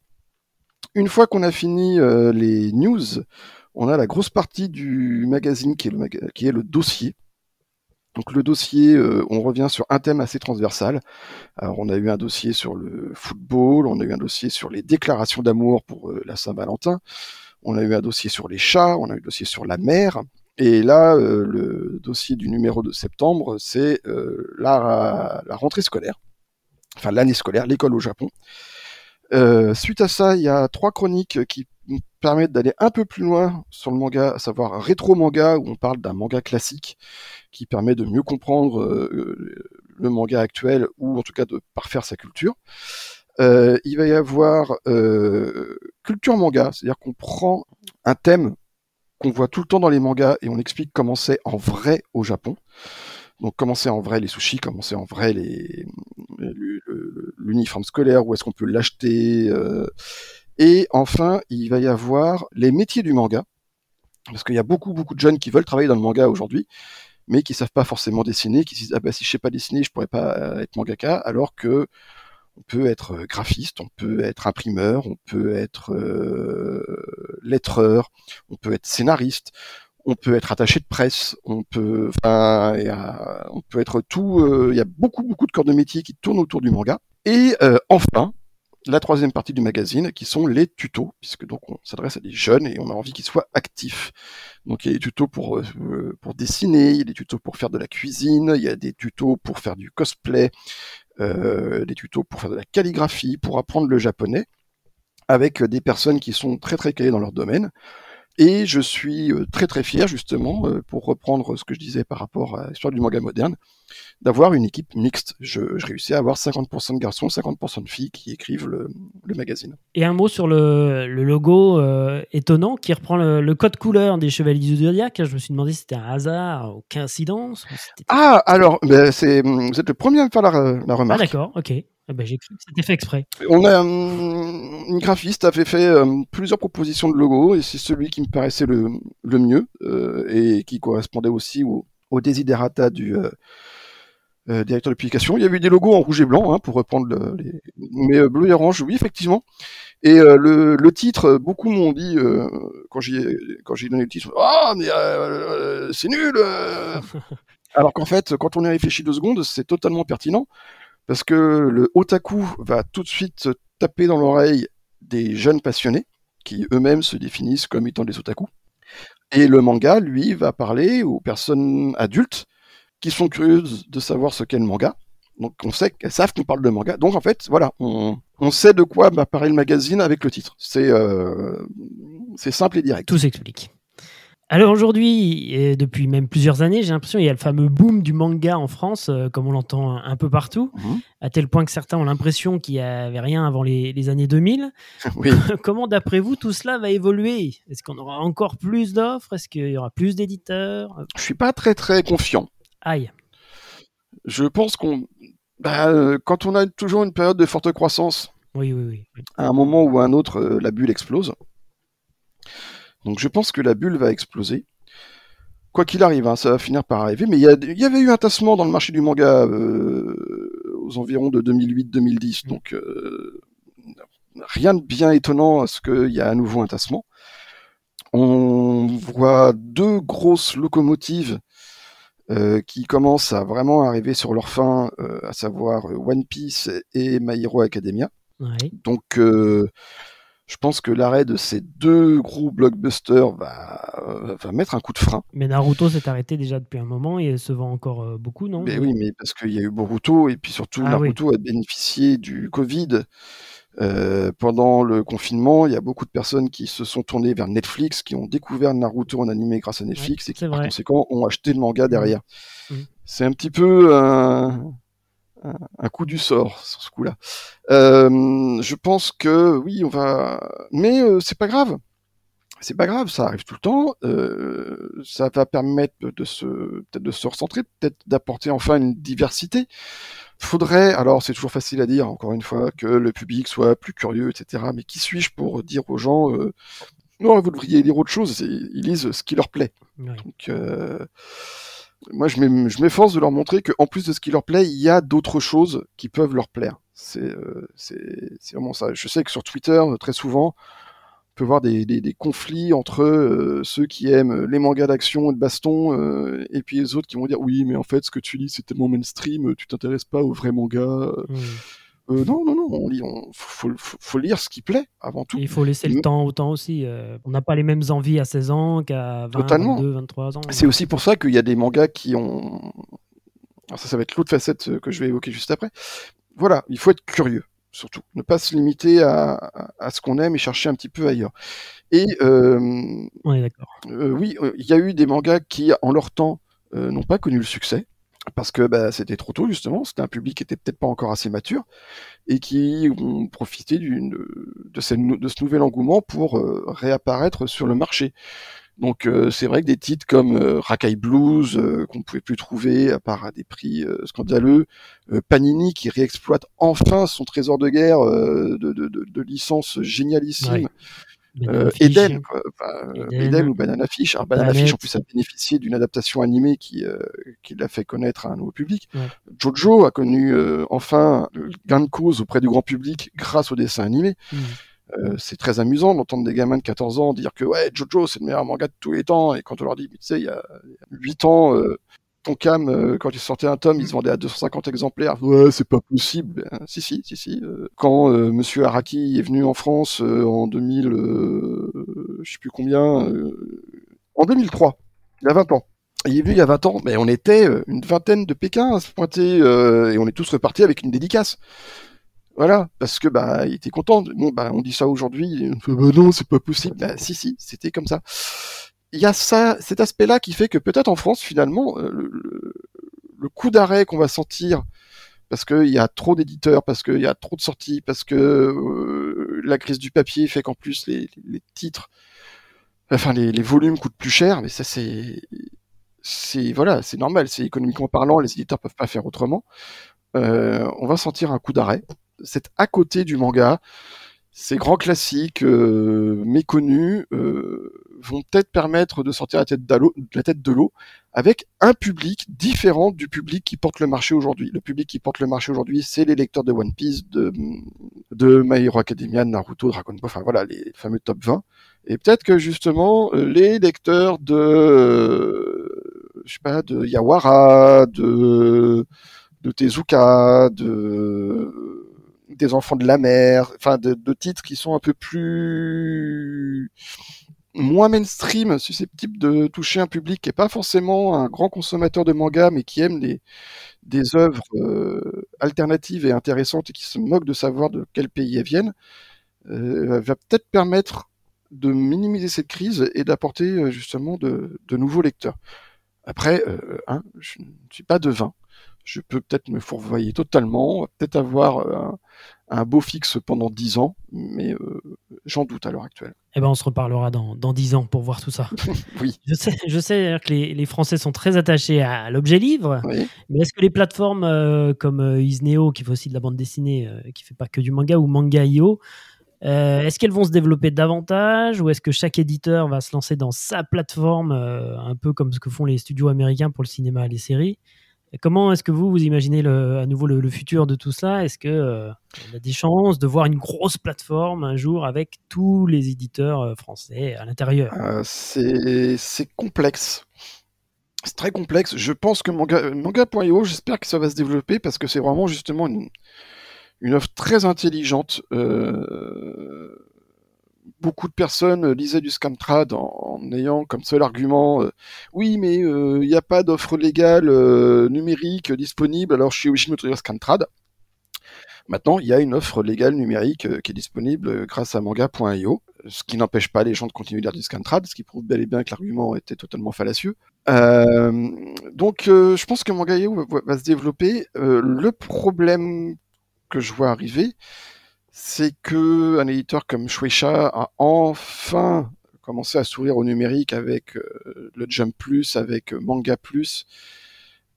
Une fois qu'on a fini euh, les news, on a la grosse partie du magazine qui est le, qui est le dossier. Donc le dossier, euh, on revient sur un thème assez transversal. Alors on a eu un dossier sur le football, on a eu un dossier sur les déclarations d'amour pour euh, la Saint-Valentin, on a eu un dossier sur les chats, on a eu un dossier sur la mer. Et là, euh, le dossier du numéro de septembre, c'est la, la, rentrée scolaire, enfin l'année scolaire, l'école au Japon. suite à ça, il y a trois chroniques qui permettent d'aller un peu plus loin sur le manga, à savoir rétro manga, où on parle d'un manga classique qui permet de mieux comprendre euh, le manga actuel ou en tout cas de parfaire sa culture. Euh, il va y avoir euh, culture manga, c'est-à-dire qu'on prend un thème qu'on voit tout le temps dans les mangas et on explique comment c'est en vrai au Japon. Donc comment c'est en vrai les sushis, comment c'est en vrai les, le, l'uniforme scolaire, où est-ce qu'on peut l'acheter. Et enfin, il va y avoir les métiers du manga, parce qu'il y a beaucoup, beaucoup de jeunes qui veulent travailler dans le manga aujourd'hui, mais qui savent pas forcément dessiner, qui se disent ah bah si je sais pas dessiner, je pourrais pas être mangaka, alors que on peut être euh, graphiste, on peut être imprimeur, on peut être euh, lettreur, on peut être scénariste, on peut être attaché de presse, on peut, enfin, on peut être tout. Euh, il y a beaucoup beaucoup de corps de métier qui tournent autour du manga. Et enfin, la troisième partie du magazine, qui sont les tutos, puisque donc on s'adresse à des jeunes et on a envie qu'ils soient actifs. Donc il y a des tutos pour pour dessiner, il y a des tutos pour faire de la cuisine, il y a des tutos pour faire du cosplay, euh, des tutos pour faire de la calligraphie, pour apprendre le japonais, avec des personnes qui sont très très calées dans leur domaine. Et je suis euh, très très fier justement, euh, pour reprendre ce que je disais par rapport à l'histoire du manga moderne, d'avoir une équipe mixte. Je, réussis à avoir 50% de garçons, 50% de filles qui écrivent le, magazine. Et un mot sur le, logo étonnant qui reprend le, code couleur des Chevaliers du Zodiac. Je me suis demandé si c'était un hasard ou coïncidence. ah, alors, ben, vous êtes le premier à me faire la, la remarque. Ah d'accord, ok. J'ai cru que c'était fait exprès. On a hum, une graphiste a fait, hum, plusieurs propositions de logo et c'est celui qui me paraissait le, le mieux euh, et qui correspondait aussi au, au desiderata du euh, euh, directeur de publication. Il y avait eu des logos en rouge et blanc hein, pour reprendre le, les mais bleu et orange, oui effectivement. Et le, le, titre, beaucoup m'ont dit quand j'ai quand j'ai donné le titre, ah mais c'est nul. Alors qu'en fait, quand on y réfléchit deux secondes, c'est totalement pertinent parce que le otaku va tout de suite taper dans l'oreille des jeunes passionnés qui eux-mêmes se définissent comme étant des otaku. Et le manga, lui, va parler aux personnes adultes qui sont curieuses de savoir ce qu'est le manga. Donc on sait qu'elles savent qu'on parle de manga. Donc en fait, voilà, on, sait de quoi va le magazine avec le titre. C'est euh, simple et direct. Tout s'explique. Alors aujourd'hui, et depuis même plusieurs années, j'ai l'impression qu'il y a le fameux boom du manga en France, euh, comme on l'entend un peu partout, mhm. à tel point que certains ont l'impression qu'il n'y avait rien avant les, années 2000. Comment, d'après vous, tout cela va évoluer? Est-ce qu'on aura encore plus d'offres? Est-ce qu'il y aura plus d'éditeurs? Je suis pas très très confiant. Aïe. Je pense qu'on, bah, euh, quand on a toujours une période de forte croissance, oui, oui, oui. à un moment ou à un autre, euh, la bulle explose. Donc je pense que la bulle va exploser. Quoi qu'il arrive, hein, ça va finir par arriver. Mais il y, avait eu un tassement dans le marché du manga euh, aux environs de 2008-2010. Mmh. Donc euh, rien de bien étonnant à ce qu'il y a à nouveau un tassement. On voit deux grosses locomotives euh, qui commencent à vraiment arriver sur leur fin, à savoir One Piece et My Hero Academia. Donc je pense que l'arrêt de ces deux gros blockbusters va, euh, va mettre un coup de frein. Mais Naruto s'est arrêté déjà depuis un moment et elle se vend encore euh, beaucoup, non? Mais Oui, mais parce qu'il y a eu Boruto et puis surtout ah Naruto a bénéficié du Covid. Euh, pendant le confinement, il y a beaucoup de personnes qui se sont tournées vers Netflix, qui ont découvert Naruto en animé grâce à Netflix et qui, par conséquent, ont acheté le manga derrière. Mmh. C'est un petit peu un, un coup du sort sur ce coup-là. Euh, je pense que oui, on va, mais euh, c'est pas grave. C'est pas grave, ça arrive tout le temps. Euh, ça va permettre de se peut-être de se recentrer, peut-être d'apporter enfin une diversité. Faudrait, alors c'est toujours facile à dire, encore une fois, que le public soit plus curieux, etc. Mais qui suis-je pour dire aux gens non, vous devriez lire autre chose. Ils lisent ce qui leur plaît. Donc moi, je m'efforce de leur montrer qu'en plus de ce qui leur plaît, il y a d'autres choses qui peuvent leur plaire. C'est euh, vraiment ça. Je sais que sur Twitter, très souvent, on peut voir des, conflits entre euh, ceux qui aiment les mangas d'action et de baston euh, et puis les autres qui vont dire oui, mais en fait, ce que tu lis, c'est tellement mainstream, tu t'intéresses pas aux vrais mangas. Mmh. Euh, non, non, non, on lit, on, faut, faut, lire ce qui plaît avant tout. il faut laisser le temps au temps aussi. Euh, on n'a pas les mêmes envies à 16 ans qu'à 22, 23 ans. C'est aussi pour ça qu'il y a des mangas qui ont. Alors ça, ça va être l'autre facette euh, que je vais évoquer juste après. Voilà, il faut être curieux, surtout. Ne pas se limiter à, à, ce qu'on aime et chercher un petit peu ailleurs. Et euh, d'accord. oui, il y a eu des mangas qui, en leur temps, n'ont pas connu le succès parce que bah, c'était trop tôt justement, c'était un public qui était peut-être pas encore assez mature et qui ont profité de, ce nouvel engouement pour euh, réapparaître sur le marché. Donc euh, c'est vrai que des titres comme euh, Blues euh, qu'on pouvait plus trouver à part à des prix scandaleux, Panini qui réexploite enfin son trésor de guerre de licences génialissimes. Eden, Eden, ou Banana Fish. Alors Banana Fish en plus a bénéficié d'une adaptation animée qui, qui l'a fait connaître à un nouveau public. Jojo a connu enfin gain de cause auprès du grand public grâce au dessin animé. Mmh. Euh, c'est très amusant d'entendre des gamins de 14 ans dire que ouais Jojo c'est le meilleur manga de tous les temps et quand on leur dit tu sais il y a 8 ans euh, euh, quand il sortait un tome il se vendait à 250 exemplaires ouais c'est pas possible ben, si si si si quand monsieur Araki est venu en France en 2000 je sais plus combien en 2003 il a 20 ans il est venu il y a 20 ans mais on était une vingtaine de Pékin à se pointer et on est tous repartis avec une dédicace voilà, parce que bah il était content. Bon bah on dit ça aujourd'hui, bah non c'est pas possible. Bah si si, c'était comme ça. Il y a ça, cet aspect-là qui fait que peut-être en France finalement euh, le, coup d'arrêt qu'on va sentir parce qu'il y a trop d'éditeurs, parce qu'il y a trop de sorties, parce que euh, la crise du papier fait qu'en plus les, titres, enfin les, volumes coûtent plus cher, mais ça c'est c'est voilà, c'est normal, c'est économiquement parlant, les éditeurs peuvent pas faire autrement. Euh, on va sentir un coup d'arrêt c'est à côté du manga. Ces grands classiques euh, méconnus euh, vont peut-être permettre de sortir la tête, la tête de l'eau avec un public différent du public qui porte le marché aujourd'hui. Le public qui porte le marché aujourd'hui, c'est les lecteurs de One Piece, de, de My Hero Academia, Naruto, Dragon Ball, enfin voilà, les fameux top 20. Et peut-être que justement, euh, les lecteurs de, je sais pas, de Yawara, de, de Tezuka, de, des enfants de la mer, enfin de, titres qui sont un peu plus moins mainstream, susceptibles de toucher un public qui n'est pas forcément un grand consommateur de manga, mais qui aime des, des œuvres euh, alternatives et intéressantes et qui se moquent de savoir de quel pays elles viennent, euh, va peut-être permettre de minimiser cette crise et d'apporter euh, justement de, de, nouveaux lecteurs. Après, hein, je ne suis pas devin je peux peut-être me fourvoyer totalement, peut-être avoir euh, un, beau fixe pendant 10 ans, mais euh, j'en doute à l'heure actuelle. Eh ben, on se reparlera dans, dans 10 ans pour voir tout ça. oui. Je sais, je sais que les, les, Français sont très attachés à l'objet livre, mais est-ce que les plateformes euh, comme Isneo, qui fait aussi de la bande dessinée, qui fait pas que du manga, ou Manga.io, est-ce qu'elles vont se développer davantage ou est-ce que chaque éditeur va se lancer dans sa plateforme, un peu comme ce que font les studios américains pour le cinéma et les séries? Comment est-ce que vous, vous imaginez à nouveau le, futur de tout ça? Est-ce que euh, a des chances de voir une grosse plateforme un jour avec tous les éditeurs euh, français à l'intérieur? Euh, C'est complexe. C'est très complexe. Je pense que manga, manga.io, j'espère que ça va se développer parce que c'est vraiment justement une, offre très intelligente. Beaucoup de personnes euh, lisaient du Scamtrad en, ayant comme seul argument euh, oui mais il euh, n'y a pas d'offre légale numérique disponible alors je suis obligé de me Scamtrad. Maintenant, il y a une offre légale numérique qui est disponible grâce à manga.io, ce qui n'empêche pas les gens de continuer de lire du Scamtrad, ce qui prouve bel et bien que l'argument était totalement fallacieux. donc, je pense que manga.io va, va, se développer. le problème que je vois arriver, c'est que un éditeur comme Shueisha a enfin commencé à sourire au numérique avec euh, le Jump Plus, avec euh, Manga Plus.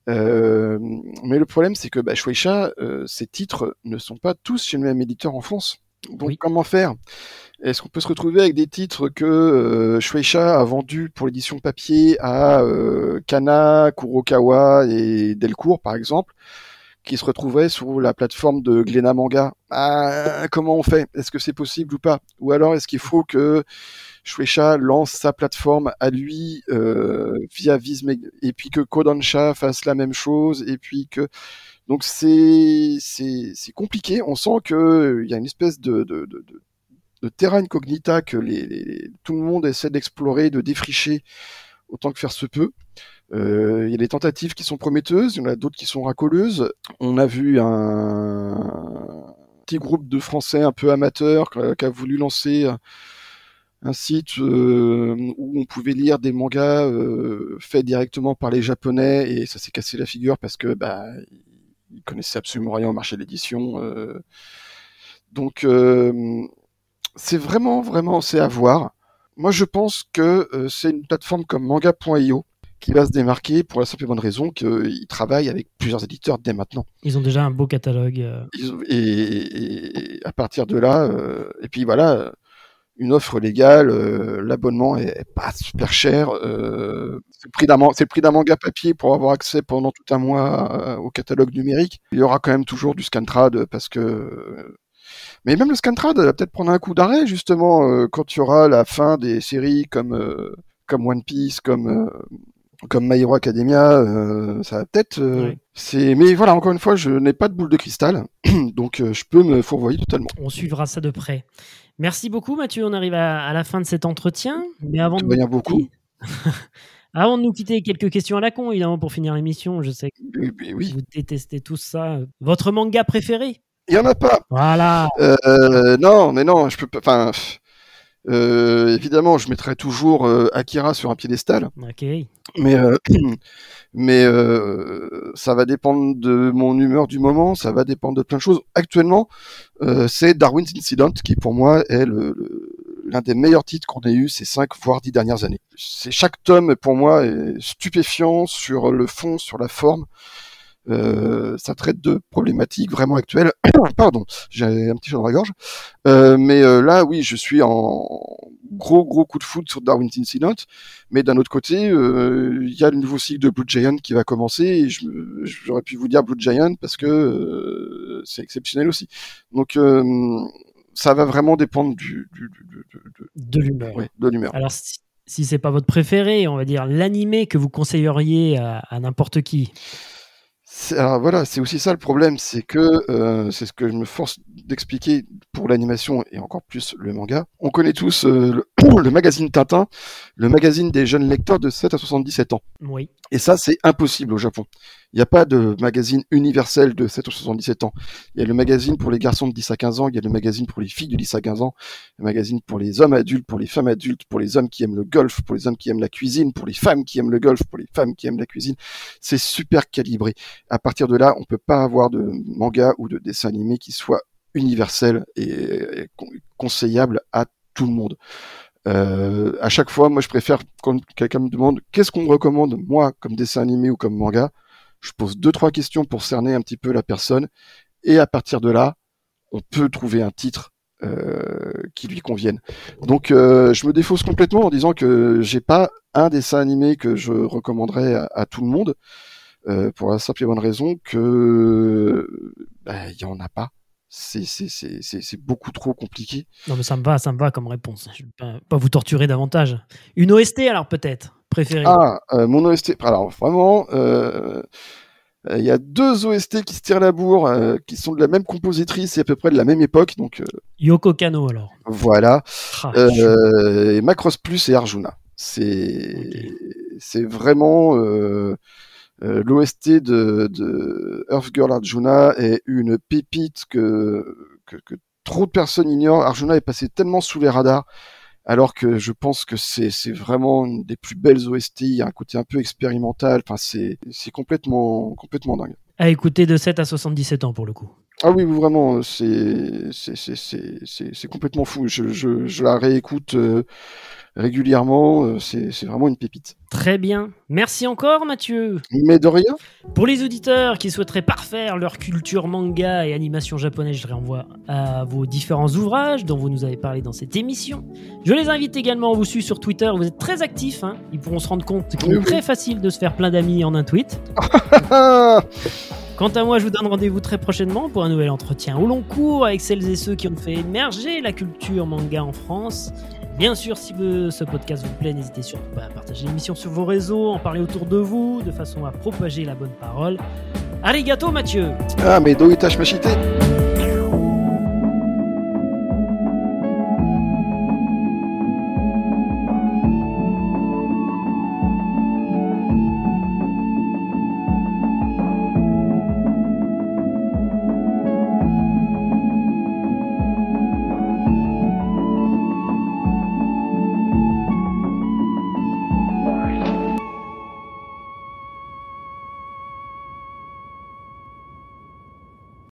Euh, mais le problème, c'est que bah, Shueisha, ces titres ne sont pas tous chez le même éditeur en France. Donc comment faire? Est-ce qu'on peut se retrouver avec des titres que Shueisha a vendus pour l'édition papier à Kana, Kurokawa et Delcourt, par exemple? Qui se retrouveraient sur la plateforme de Glénat Manga. Ah, comment on fait? Est-ce que c'est possible ou pas? Ou alors est-ce qu'il faut que Shueisha lance sa plateforme à lui euh, via Visme et puis que Kodansha fasse la même chose et puis que donc c'est c'est compliqué. On sent que il y a une espèce de de, de, incognita que les, tout le monde essaie d'explorer, de défricher autant que faire se peut. Euh, il y a des tentatives qui sont prometteuses, il y en a d'autres qui sont racoleuses. On a vu un petit groupe de Français un peu amateurs qui a voulu lancer un site euh, où on pouvait lire des mangas euh, faits directement par les Japonais et ça s'est cassé la figure parce que bah ils connaissaient absolument rien au marché de l'édition. donc c'est vraiment vraiment c'est à voir. Moi, je pense que c'est une plateforme comme manga.io qui va se démarquer pour la simple et bonne raison qu'ils travaillent avec plusieurs éditeurs dès maintenant. Ils ont déjà un beau catalogue. euh. Ils ont- et, et à partir de là, euh, et puis voilà, une offre légale, euh, l'abonnement est, est pas super cher. euh, c'est le prix d'un manga papier pour avoir accès pendant tout un mois au catalogue numérique. Il y aura quand même toujours du scantrad parce que. mais même le scantrad va peut-être prendre un coup d'arrêt justement euh, quand il y aura la fin des séries comme euh, comme One Piece, comme euh, comme My Hero Academia, euh, ça va peut-être. euh. C'est, mais voilà, encore une fois, je n'ai pas de boule de cristal, donc euh, je peux me fourvoyer totalement. On suivra ça de près. Merci beaucoup, Mathieu. On arrive à, à la fin de cet entretien. Mais avant de, nous beaucoup. avant de nous quitter, quelques questions à la con, évidemment, pour finir l'émission. Je sais que Oui, oui, oui. vous détestez tous ça. Votre manga préféré? Il y en a pas. Voilà. Non, mais non, je peux pas. Enfin, pff, euh, évidemment, je mettrai toujours euh, Akira sur un piédestal, Ok. mais euh, mais euh, ça va dépendre de mon humeur du moment, ça va dépendre de plein de choses. Actuellement, euh, c'est Darwin's Incident qui, pour moi, est le- le- l'un des meilleurs titres qu'on ait eu ces cinq voire dix dernières années. C'est chaque tome pour moi est stupéfiant sur le fond, sur la forme. Euh, ça traite de problématiques vraiment actuelles. Pardon, j'ai un petit chat dans la gorge. Euh, mais euh, là, oui, je suis en gros gros coup de foot sur Darwin's Incident. Mais d'un autre côté, il y a le nouveau cycle de Blue Giant qui va commencer. Et j'aurais pu vous dire Blue Giant parce que c'est exceptionnel aussi. Donc ça va vraiment dépendre du, du, du- du- du- De l'humeur. ouais, de l'humeur. Alors, si, si c'est pas votre préféré, on va dire l'animé que vous conseilleriez à, à n'importe qui. Alors voilà, c'est aussi ça le problème, c'est que euh, c'est ce que je me force d'expliquer pour l'animation et encore plus le manga. On connaît tous euh, le, le magazine Tintin, le magazine des jeunes lecteurs de 7 à 77 ans. Oui. Et ça, c'est impossible au Japon. Il n'y a pas de magazine universel de 7 à 77 ans. Il y a le magazine pour les garçons de 10 à 15 ans, il y a le magazine pour les filles de 10 à 15 ans, le magazine pour les hommes adultes, pour les femmes adultes, pour les hommes qui aiment le golf, pour les hommes qui aiment la cuisine, pour les femmes qui aiment le golf, pour les femmes qui aiment la cuisine. C'est super calibré. À partir de là, on peut pas avoir de manga ou de dessin animé qui soit universel et, et con- conseillable à tout le monde. Euh, à chaque fois, moi, je préfère quand quelqu'un me demande qu'est-ce qu'on me recommande moi comme dessin animé ou comme manga, je pose deux trois questions pour cerner un petit peu la personne et à partir de là, on peut trouver un titre euh, qui lui convienne. Donc, euh, je me défausse complètement en disant que j'ai pas un dessin animé que je recommanderais à, tout le monde euh, pour la simple et bonne raison que bah, il y en a pas. C'est beaucoup trop compliqué. Non, mais ça me va, ça me va comme réponse. Je ne vais pas, vous torturer davantage. Une OST, alors peut-être préférée. Ah, euh, mon OST. Alors vraiment, euh, euh, il y a deux OST qui se tirent la bourre, euh, qui sont de la même compositrice et à peu près de la même époque. Donc Yoko Kano, alors. voilà. Ah, je- et Macross Plus et Arjuna. C'est c'est vraiment euh, l'OST de, de Earth Girl Arjuna est une pépite que, que que trop de personnes ignorent. Arjuna est passé tellement sous les radars. Alors que je pense que c'est vraiment une des plus belles OST. Il y a un côté un peu expérimental. Enfin, c'est complètement complètement dingue. À écouter de 7 à 77 ans pour le coup. Ah oui, vraiment, c'est complètement fou. Je je je la réécoute euh, régulièrement. euh, C'est vraiment une pépite. Très bien. Merci encore, Mathieu. Mais de rien. Pour les auditeurs qui souhaiteraient parfaire leur culture manga et animation japonaise, je les renvoie à vos différents ouvrages dont vous nous avez parlé dans cette émission. Je les invite également à vous suivre sur Twitter. Vous êtes très actifs. hein. Ils pourront se rendre compte qu'il Oui, est oui. très facile de se faire plein d'amis en un tweet. Quant à moi, je vous donne rendez-vous très prochainement pour un nouvel entretien au long cours avec celles et ceux qui ont fait émerger la culture manga en France. Bien sûr, si ce podcast vous plaît, n'hésitez surtout pas à partager l'émission sur vos réseaux, en parler autour de vous, de façon à propager la bonne parole. Arigato Mathieu ah, mais do itachi machite.